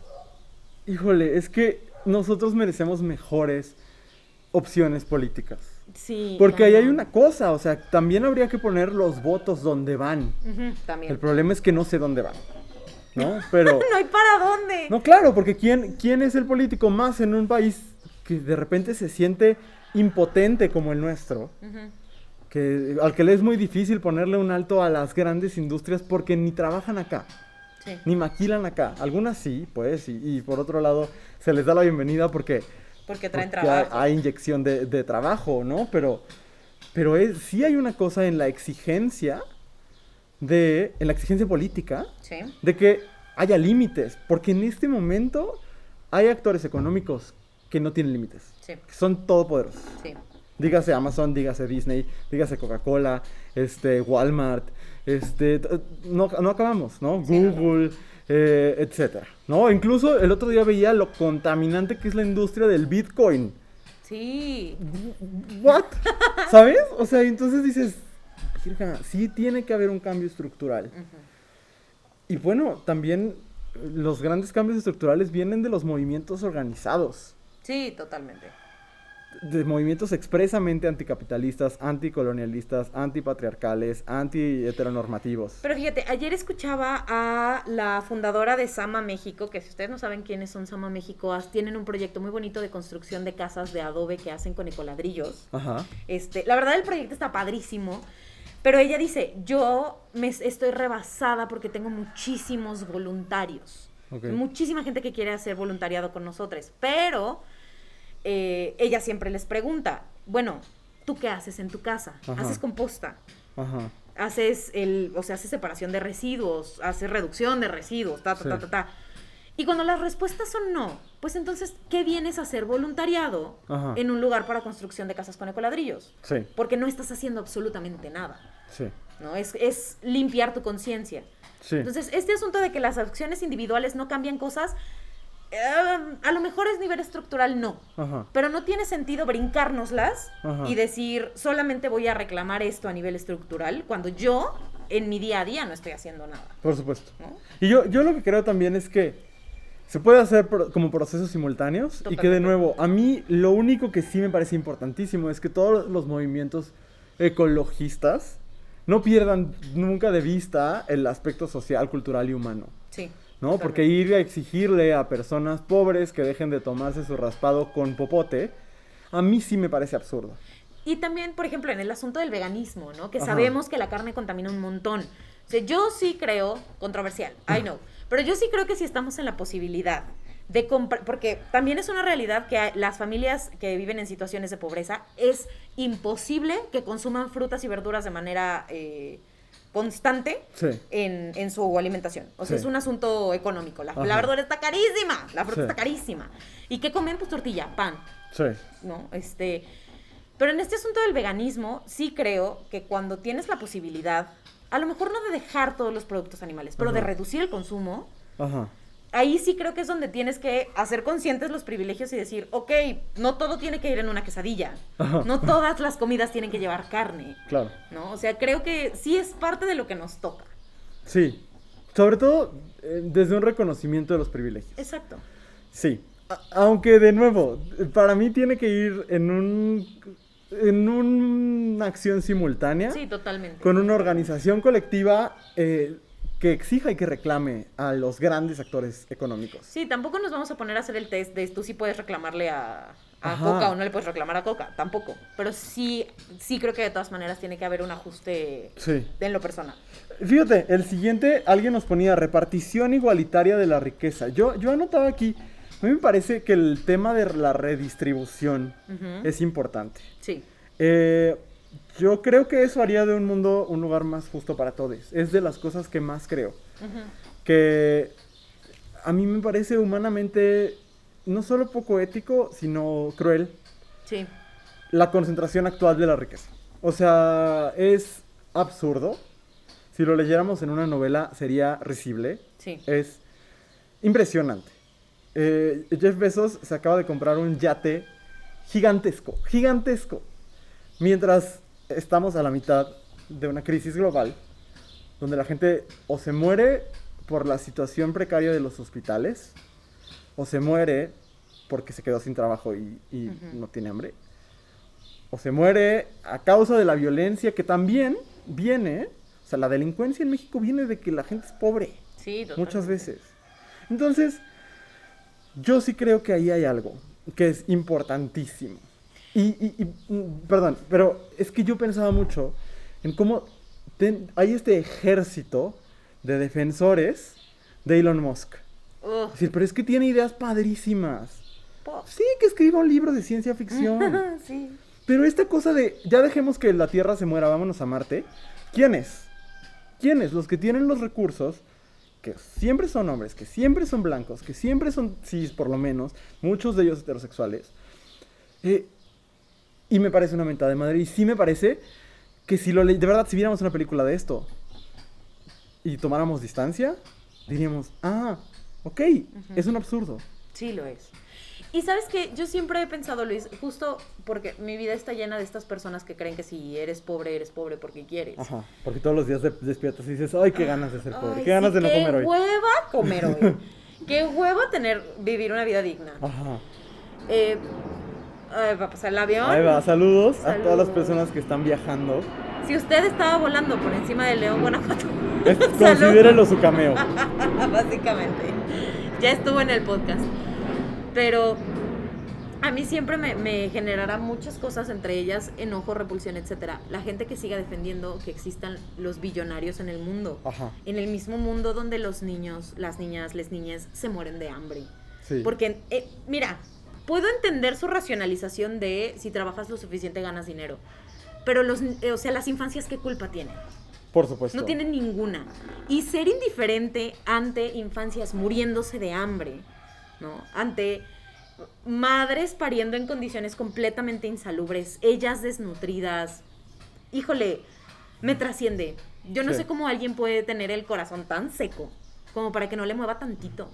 híjole, es que nosotros merecemos mejores opciones políticas. Sí. Porque ahí hay una cosa, o sea, también habría que poner los votos donde van. Ujú, también. El problema es que no sé dónde van. ¿No? Pero... no hay para dónde. No, claro, porque ¿quién, ¿quién es el político más en un país que de repente se siente impotente como el nuestro? Ujú. Que, al que le es muy difícil ponerle un alto a las grandes industrias porque ni trabajan acá. Sí. ni maquilan acá. Algunas sí, pues, y, y por otro lado se les da la bienvenida porque, Porque traen porque trabajo. Hay, hay inyección de, de trabajo, ¿no? Pero, pero es, sí hay una cosa en la exigencia de, en la exigencia política, Sí. de que haya límites, porque en este momento hay actores económicos que no tienen límites, Sí. que son todopoderosos. Sí. Dígase Amazon, dígase Disney, dígase Coca-Cola, este, Walmart, este, no, no acabamos, ¿no? Google, eh, etcétera, ¿no? Incluso el otro día veía lo contaminante que es la industria del Bitcoin. Sí. ¿What? ¿Sabes? O sea, entonces dices, "Virga, sí tiene que haber un cambio estructural. Y bueno, también los grandes cambios estructurales vienen de los movimientos organizados. Sí, totalmente. De movimientos expresamente anticapitalistas, anticolonialistas, antipatriarcales, anti-heteronormativos. Pero fíjate, ayer escuchaba a la fundadora de Sama México, que si ustedes no saben quiénes son Sama México, tienen un proyecto muy bonito de construcción de casas de adobe que hacen con ecoladrillos. Ajá. Este, la verdad el proyecto está padrísimo, pero ella dice, yo me es- estoy rebasada porque tengo muchísimos voluntarios. Ok. Muchísima gente que quiere hacer voluntariado con nosotros, pero eh, ella siempre les pregunta, bueno, ¿tú qué haces en tu casa? Ajá. ¿Haces composta? Ajá. haces el, o sea, haces separación de residuos, haces reducción de residuos, ta, ta, Sí. ta, ta, ta. Y cuando las respuestas son no, pues entonces, ¿qué vienes a hacer voluntariado Ajá. en un lugar para construcción de casas con ecoladrillos? Sí, Porque no estás haciendo absolutamente nada, sí, ¿no? Es, es limpiar tu conciencia. sí. Entonces, este asunto de que las acciones individuales no cambian cosas, a lo mejor es nivel estructural, no. Ajá. Pero no tiene sentido brincárnoslas Ajá. y decir, solamente voy a reclamar esto a nivel estructural, cuando yo en mi día a día no estoy haciendo nada. Por supuesto. ¿no? Y yo, yo lo que creo también es que se puede hacer pro- como procesos simultáneos y que de nuevo, a mí lo único que sí me parece importantísimo es que todos los movimientos ecologistas no pierdan nunca de vista el aspecto social, cultural y humano. Sí. ¿No? Porque ir a exigirle a personas pobres que dejen de tomarse su raspado con popote, a mí sí me parece absurdo. Y también, por ejemplo, en el asunto del veganismo, ¿no? Que Ajá. sabemos que la carne contamina un montón. O sea, yo sí creo, controversial, I know, pero yo sí creo que si estamos en la posibilidad de comprar, porque también es una realidad que las familias que viven en situaciones de pobreza es imposible que consuman frutas y verduras de manera eh, constante Sí. en, en su alimentación. O sea, Sí. es un asunto económico. La, la verdura está carísima, la fruta Sí. está carísima. ¿Y qué comen? Pues tortilla, pan, Sí. ¿no? Este, Pero en este asunto del veganismo, sí creo que cuando tienes la posibilidad, a lo mejor no de dejar todos los productos animales, pero de reducir el consumo, Ajá. Ahí sí creo que es donde tienes que hacer conscientes los privilegios y decir, ok, no todo tiene que ir en una quesadilla, no todas las comidas tienen que llevar carne, Claro. ¿no? O sea, creo que sí es parte de lo que nos toca. Sí. Sobre todo eh, desde un reconocimiento de los privilegios. Exacto. Sí. A- aunque de nuevo, para mí tiene que ir en un en una acción simultánea Sí, totalmente. con una organización colectiva eh, que exija y que reclame a los grandes actores económicos. Sí, tampoco nos vamos a poner a hacer el test de tú sí puedes reclamarle a. Coca o no le puedes reclamar a Coca, tampoco. Pero sí, sí creo que de todas maneras tiene que haber un ajuste Sí. en lo personal. Fíjate, el siguiente, alguien nos ponía repartición igualitaria de la riqueza. Yo, yo anotaba aquí, a mí me parece que el tema de la redistribución es importante. Sí. Eh, yo creo que eso haría de un mundo un lugar más justo para todos. Es de las cosas que más creo. Que a mí me parece humanamente no solo poco ético, sino cruel Sí. la concentración actual de la riqueza. O sea, es absurdo. Si lo leyéramos en una novela sería risible. Sí. Es impresionante. Eh, Jeff Bezos se acaba de comprar un yate gigantesco, gigantesco. Mientras estamos a la mitad de una crisis global, donde la gente o se muere por la situación precaria de los hospitales, o se muere porque se quedó sin trabajo y, no tiene hambre, o se muere a causa de la violencia que también viene, o sea, la delincuencia en México viene de que la gente es pobre. Sí, totalmente. Muchas veces. Entonces, yo sí creo que ahí hay algo que es importantísimo. Y, y- y, mm, perdón, pero es que yo pensaba mucho en cómo ten- hay este ejército de defensores de Elon Musk. Es decir, pero es que tiene ideas padrísimas. Sí, que escriba un libro de ciencia ficción. sí. Pero esta cosa de ya dejemos que la Tierra se muera, vámonos a Marte. ¿Quiénes? ¿Quiénes? Los que tienen los recursos, que siempre son hombres, que siempre son blancos, que siempre son cis por lo menos, muchos de ellos heterosexuales. Eh, y me parece una mentada de madre. Y sí me parece que si lo le- de verdad, si viéramos una película de esto y tomáramos distancia, diríamos, ah, ok, es un absurdo. Sí lo es. Y sabes que yo siempre he pensado, Luis, justo porque mi vida está llena de estas personas que creen que si eres pobre, eres pobre porque quieres. Ajá, porque todos los días de- despiertas y dices, ay, qué ganas de ser pobre, Ay, qué ganas sí, de no comer Qué hoy. hueva comer hoy. qué hueva tener, vivir una vida digna. Ajá. Eh, ay, va a pasar el avión. Ahí va, saludos, a todas las Saludos. personas que están viajando. Si usted estaba volando por encima del León, Guanajuato. Considérelo su cameo. Básicamente. Ya estuvo en el podcast. Pero a mí siempre me, me generará muchas cosas, entre ellas enojo, repulsión, etcétera. La gente que siga defendiendo que existan los billonarios en el mundo. Ajá, En el mismo mundo donde los niños, las niñas, les niñas se mueren de hambre. sí. Porque, eh, mira, puedo entender su racionalización de si trabajas lo suficiente ganas dinero. Pero los, eh, o sea, las infancias, ¿qué culpa tienen? Por supuesto. No tienen ninguna. Y ser indiferente ante infancias muriéndose de hambre, ¿no? Ante madres pariendo en condiciones completamente insalubres, ellas desnutridas. Híjole, me trasciende. Yo no Sí. sé cómo alguien puede tener el corazón tan seco como para que no le mueva tantito.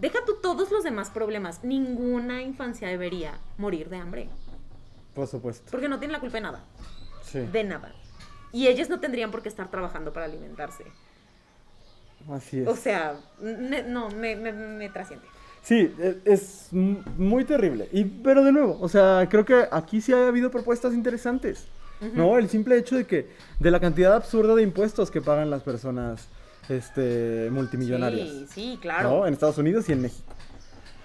Deja tú todos los demás problemas. Ninguna infancia debería morir de hambre. Por supuesto. Porque no tiene la culpa de nada Sí. de nada. Y ellas no tendrían por qué estar trabajando para alimentarse. Así es. O sea, no, me, me, me trasciende. Sí, e- es muy terrible. Y, pero de nuevo, o sea, creo que aquí sí ha habido propuestas interesantes. ¿No? El simple hecho de que, de la cantidad absurda de impuestos que pagan las personas este, multimillonarias. Sí, sí, claro. ¿no? En Estados Unidos y en México.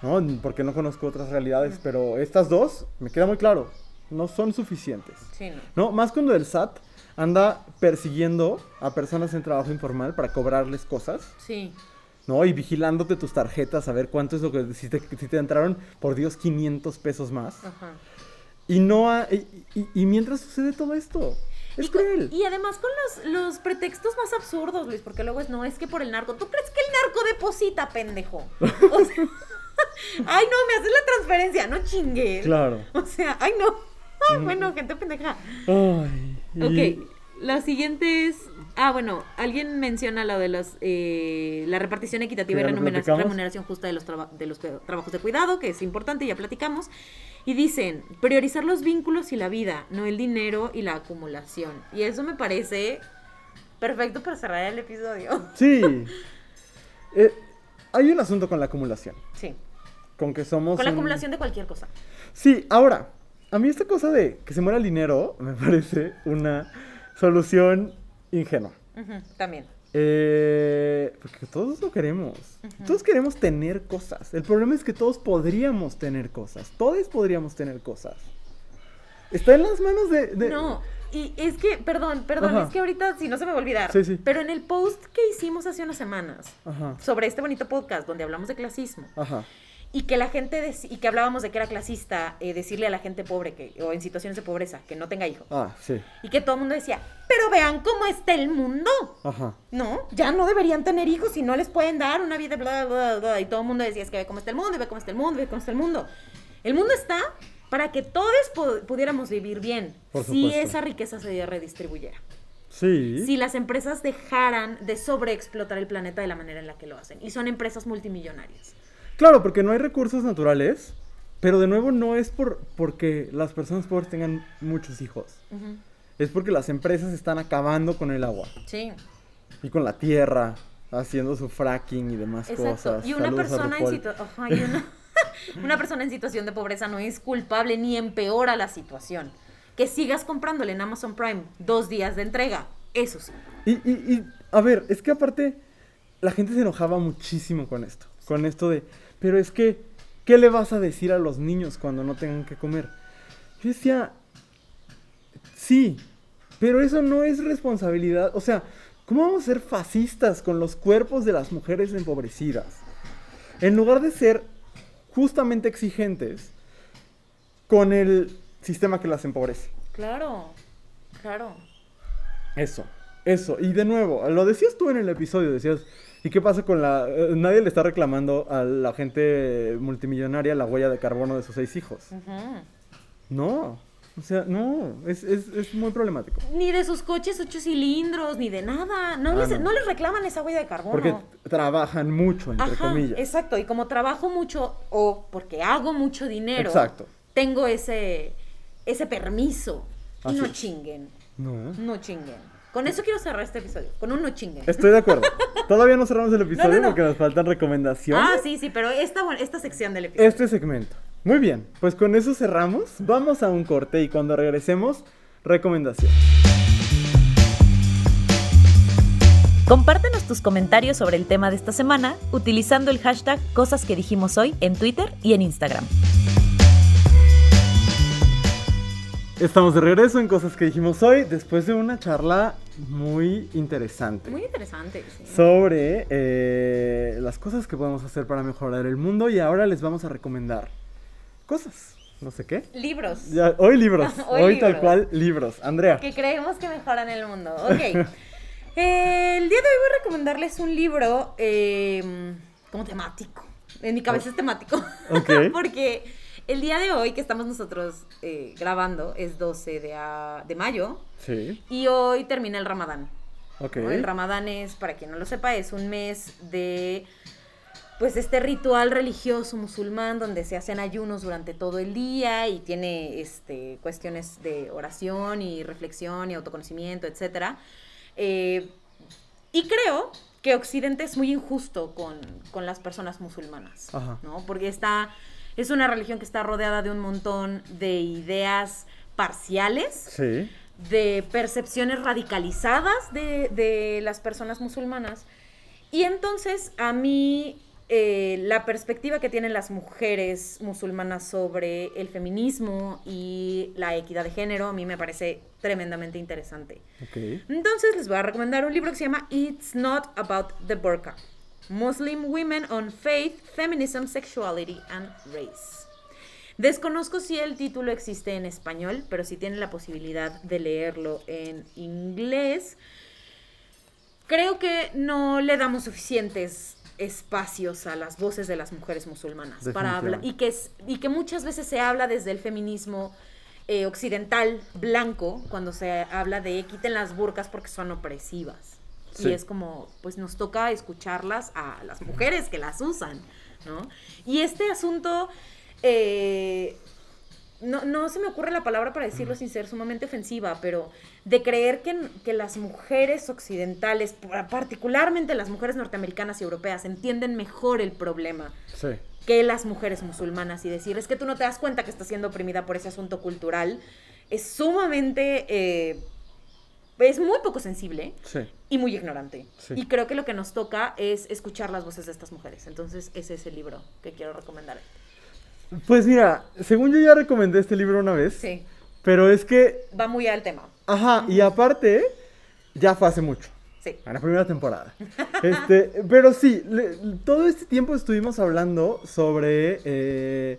¿no? Porque no conozco otras realidades, pero estas dos, me queda muy claro, no son suficientes. Sí, no. ¿No? Más cuando el SAT anda persiguiendo a personas en trabajo informal para cobrarles cosas, Sí. ¿no? Y vigilándote tus tarjetas a ver cuánto es lo que, si te, si te entraron, por Dios, 500 pesos más. Ajá. Y no ha- y, y- y mientras sucede todo esto, es y, con- cruel. y además con los, los pretextos más absurdos, Luis, porque luego es, no, es que por el narco. ¿Tú crees que el narco deposita, pendejo? O sea, ay, no, me haces la transferencia, no chingues. Claro. O sea, ay, no. bueno, gente pendeja. Ay, y- Ok, la siguiente es... Ah, bueno, alguien menciona lo de los, eh, la repartición equitativa y lo remuneración, remuneración justa de los, traba- de los trabajos de cuidado, que es importante, ya platicamos. Y dicen, priorizar los vínculos y la vida, no el dinero y la acumulación. Y eso me parece perfecto para cerrar el episodio. Sí. Eh, hay un asunto con la acumulación. Sí, Con que somos. con la un- acumulación de cualquier cosa. Sí, ahora, a mí esta cosa de que se muera el dinero me parece una solución ingenua. También. Eh, porque todos lo queremos. Todos queremos tener cosas. El problema es que todos podríamos tener cosas. Todos podríamos tener cosas. Está en las manos de. de- No, y es que, perdón, perdón, Ajá. es que ahorita si no se me va a olvidar. Sí, sí. Pero en el post que hicimos hace unas semanas Ajá. sobre este bonito podcast donde hablamos de clasismo Ajá. Y que la gente y que hablábamos de que era clasista eh, decirle a la gente pobre que o en situaciones de pobreza que no tenga hijos Ah, sí. y que todo el mundo decía, "Pero vean cómo está el mundo." Ajá. No, ya no deberían tener hijos y no les pueden dar una vida bla bla bla y todo el mundo decía, "Es que ve cómo está el mundo, ve cómo está el mundo, ve cómo está el mundo." El mundo está para que todos pu- pudiéramos vivir bien si esa riqueza se redistribuyera. Sí. Si las empresas dejaran de sobreexplotar el planeta de la manera en la que lo hacen. Y son empresas multimillonarias. Claro, porque no hay recursos naturales. Pero de nuevo no es por porque las personas pobres tengan muchos hijos. Es porque las empresas están acabando con el agua Sí, y con la tierra, haciendo su fracking y demás exacto. cosas. Y una Saludos persona en situación... una... una persona en situación de pobreza no es culpable ni empeora la situación. Que sigas comprándole en Amazon Prime dos días de entrega. Eso sí. Y, y, y, a ver, es que aparte la gente se enojaba muchísimo con esto. Con esto de, pero es que, ¿qué le vas a decir a los niños cuando no tengan que comer? Yo decía, sí, pero eso no es responsabilidad. O sea, ¿cómo vamos a ser fascistas con los cuerpos de las mujeres empobrecidas? En lugar de ser justamente exigentes con el sistema que las empobrece. Claro, claro. Eso, eso. Y de nuevo, lo decías tú en el episodio, decías, ¿y qué pasa con la... eh, nadie le está reclamando a la gente multimillonaria la huella de carbono de sus seis hijos. No, o sea, no, es, es, es muy problemático. Ni de sus coches ocho cilindros, ni de nada. No, Ah, les, no. no les reclaman esa huella de carbono. Porque trabajan mucho, entre Ajá, comillas. exacto. Y como trabajo mucho o porque hago mucho dinero, Exacto. tengo ese, ese permiso. Y no es. chinguen, No. no chinguen. Con eso quiero cerrar este episodio, con un no chinguen. Estoy de acuerdo. Todavía no cerramos el episodio No, no, no. porque nos faltan recomendaciones. Ah, sí, sí, pero esta, esta sección del episodio. Este segmento. Muy bien, pues con eso cerramos. Vamos a un corte y cuando regresemos, recomendación. Compártenos tus comentarios sobre el tema de esta semana utilizando el hashtag Cosas que dijimos hoy en Twitter y en Instagram. Estamos de regreso en cosas que dijimos hoy después de una charla muy interesante Muy interesante. sí. sobre eh, las cosas que podemos hacer para mejorar el mundo y ahora les vamos a recomendar cosas, no sé qué. Libros. Ya, hoy libros, Hoy hoy, tal cual libros. Andrea, que creemos que mejoran el mundo. Ok. Eh, el día de hoy voy a recomendarles un libro eh, como temático. En mi cabeza es temático. Ok. Porque el día de hoy que estamos nosotros eh, grabando es 12 de, de mayo sí, y hoy termina el Ramadán. ok. ¿no? El Ramadán es, para quien no lo sepa, es un mes de pues este ritual religioso musulmán donde se hacen ayunos durante todo el día y tiene este cuestiones de oración y reflexión y autoconocimiento, etcétera. Eh, y creo que Occidente es muy injusto con, con las personas musulmanas, Ajá. ¿no? Porque está, es una religión que está rodeada de un montón de ideas parciales, Sí, de percepciones radicalizadas de, de las personas musulmanas. Y entonces a mí eh, la perspectiva que tienen las mujeres musulmanas sobre el feminismo y la equidad de género a mí me parece tremendamente interesante. Entonces les voy a recomendar un libro que se llama It's Not About the Burqa. Muslim Women on Faith, Feminism, Sexuality and Race. Desconozco si el título existe en español, pero si tienen la posibilidad de leerlo en inglés, creo que no le damos suficientes espacios a las voces de las mujeres musulmanas para hablar y que es- y que muchas veces se habla desde el feminismo eh, occidental blanco cuando se habla de quiten las burcas porque son opresivas. Sí. Y es como, pues nos toca escucharlas a las mujeres que las usan, ¿no? Y este asunto, eh, no, no se me ocurre la palabra para decirlo sin ser sumamente ofensiva, pero de creer que, que las mujeres occidentales, particularmente las mujeres norteamericanas y europeas, entienden mejor el problema Sí. que las mujeres musulmanas y decir, es que tú no te das cuenta que estás siendo oprimida por ese asunto cultural, es sumamente, eh, es muy poco sensible Sí. y muy ignorante. Sí. Y creo que lo que nos toca es escuchar las voces de estas mujeres. Entonces, ese es el libro que quiero recomendar. Pues mira, según yo ya recomendé este libro una vez. Sí, Pero es que, va muy al tema. ajá, y aparte, ya fue hace mucho. Sí. En la primera temporada. Este, pero sí, le- todo este tiempo estuvimos hablando sobre, eh,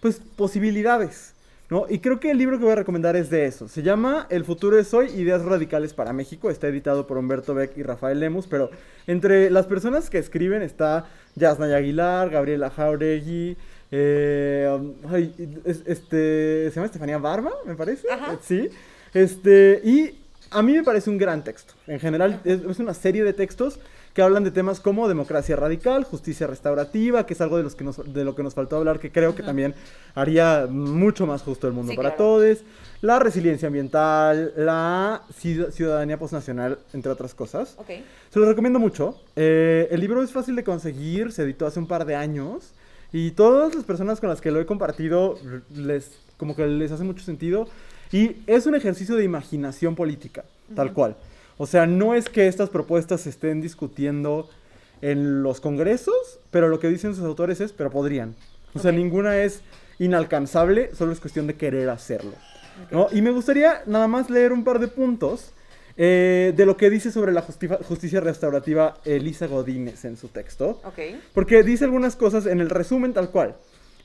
pues, posibilidades, ¿no? Y creo que el libro que voy a recomendar es de eso. Se llama El futuro es hoy, ideas radicales para México. Está editado por Humberto Beck y Rafael Lemus, pero entre las personas que escriben está Yasnaya Aguilar, Gabriela Jauregui, eh, ay, este, se llama Estefanía Barba, me parece. Ajá. Sí. Este, y a mí me parece un gran texto. En general, es, es una serie de textos que hablan de temas como democracia radical, justicia restaurativa, que es algo de, los que nos, de lo que nos faltó hablar, que creo que también haría mucho más justo el mundo Sí, para claro. todos. La resiliencia ambiental, la ciud- ciudadanía postnacional, entre otras cosas. Ok. Se lo recomiendo mucho. Eh, el libro es fácil de conseguir, se editó hace un par de años. Y todas las personas con las que lo he compartido, les, como que les hace mucho sentido. Y es un ejercicio de imaginación política, tal cual. O sea, no es que estas propuestas se estén discutiendo en los congresos, pero lo que dicen sus autores es, pero podrían. O sea, ninguna es inalcanzable, solo es cuestión de querer hacerlo. ¿no? Y me gustaría nada más leer un par de puntos eh, de lo que dice sobre la justi- justicia restaurativa Elisa Godínez en su texto. Ok. Porque dice algunas cosas en el resumen tal cual.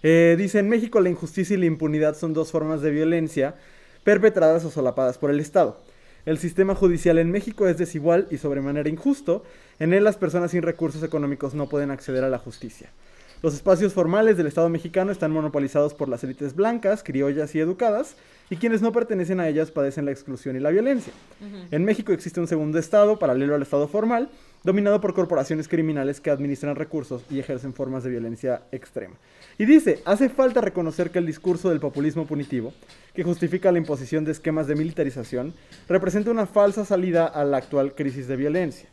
Eh, dice, en México la injusticia y la impunidad son dos formas de violencia perpetradas o solapadas por el Estado. El sistema judicial en México es desigual y sobremanera injusto. En él las personas sin recursos económicos no pueden acceder a la justicia. Los espacios formales del Estado mexicano están monopolizados por las élites blancas, criollas y educadas, y quienes no pertenecen a ellas padecen la exclusión y la violencia. En México existe un segundo Estado, paralelo al Estado formal, dominado por corporaciones criminales que administran recursos y ejercen formas de violencia extrema. Y dice, hace falta reconocer que el discurso del populismo punitivo, que justifica la imposición de esquemas de militarización, representa una falsa salida a la actual crisis de violencia.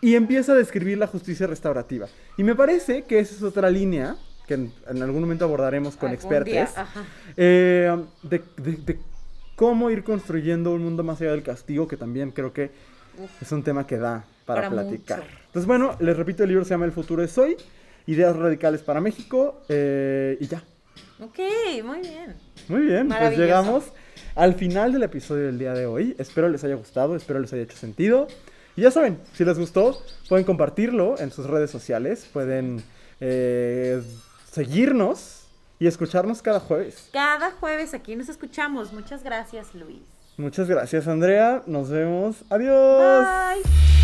Y empieza a describir la justicia restaurativa. Y me parece que esa es otra línea que en, en algún momento abordaremos con expertos. Eh, de, de- de cómo ir construyendo un mundo más allá del castigo, que también creo que Uf. es un tema que da para, Para platicar. mucho. Entonces, bueno, les repito, el libro se llama El futuro es hoy, Ideas radicales para México, eh, y ya. Ok, muy bien. Muy bien, pues llegamos al final del episodio del día de hoy. Espero les haya gustado, espero les haya hecho sentido. Y ya saben, si les gustó, pueden compartirlo en sus redes sociales, pueden eh, seguirnos y escucharnos cada jueves. Cada jueves aquí nos escuchamos. Muchas gracias, Luis. Muchas gracias, Andrea. Nos vemos. Adiós. Bye.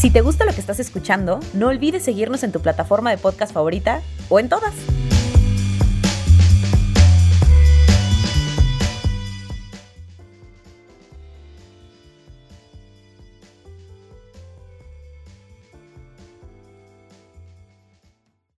Si te gusta lo que estás escuchando, no olvides seguirnos en tu plataforma de podcast favorita o en todas.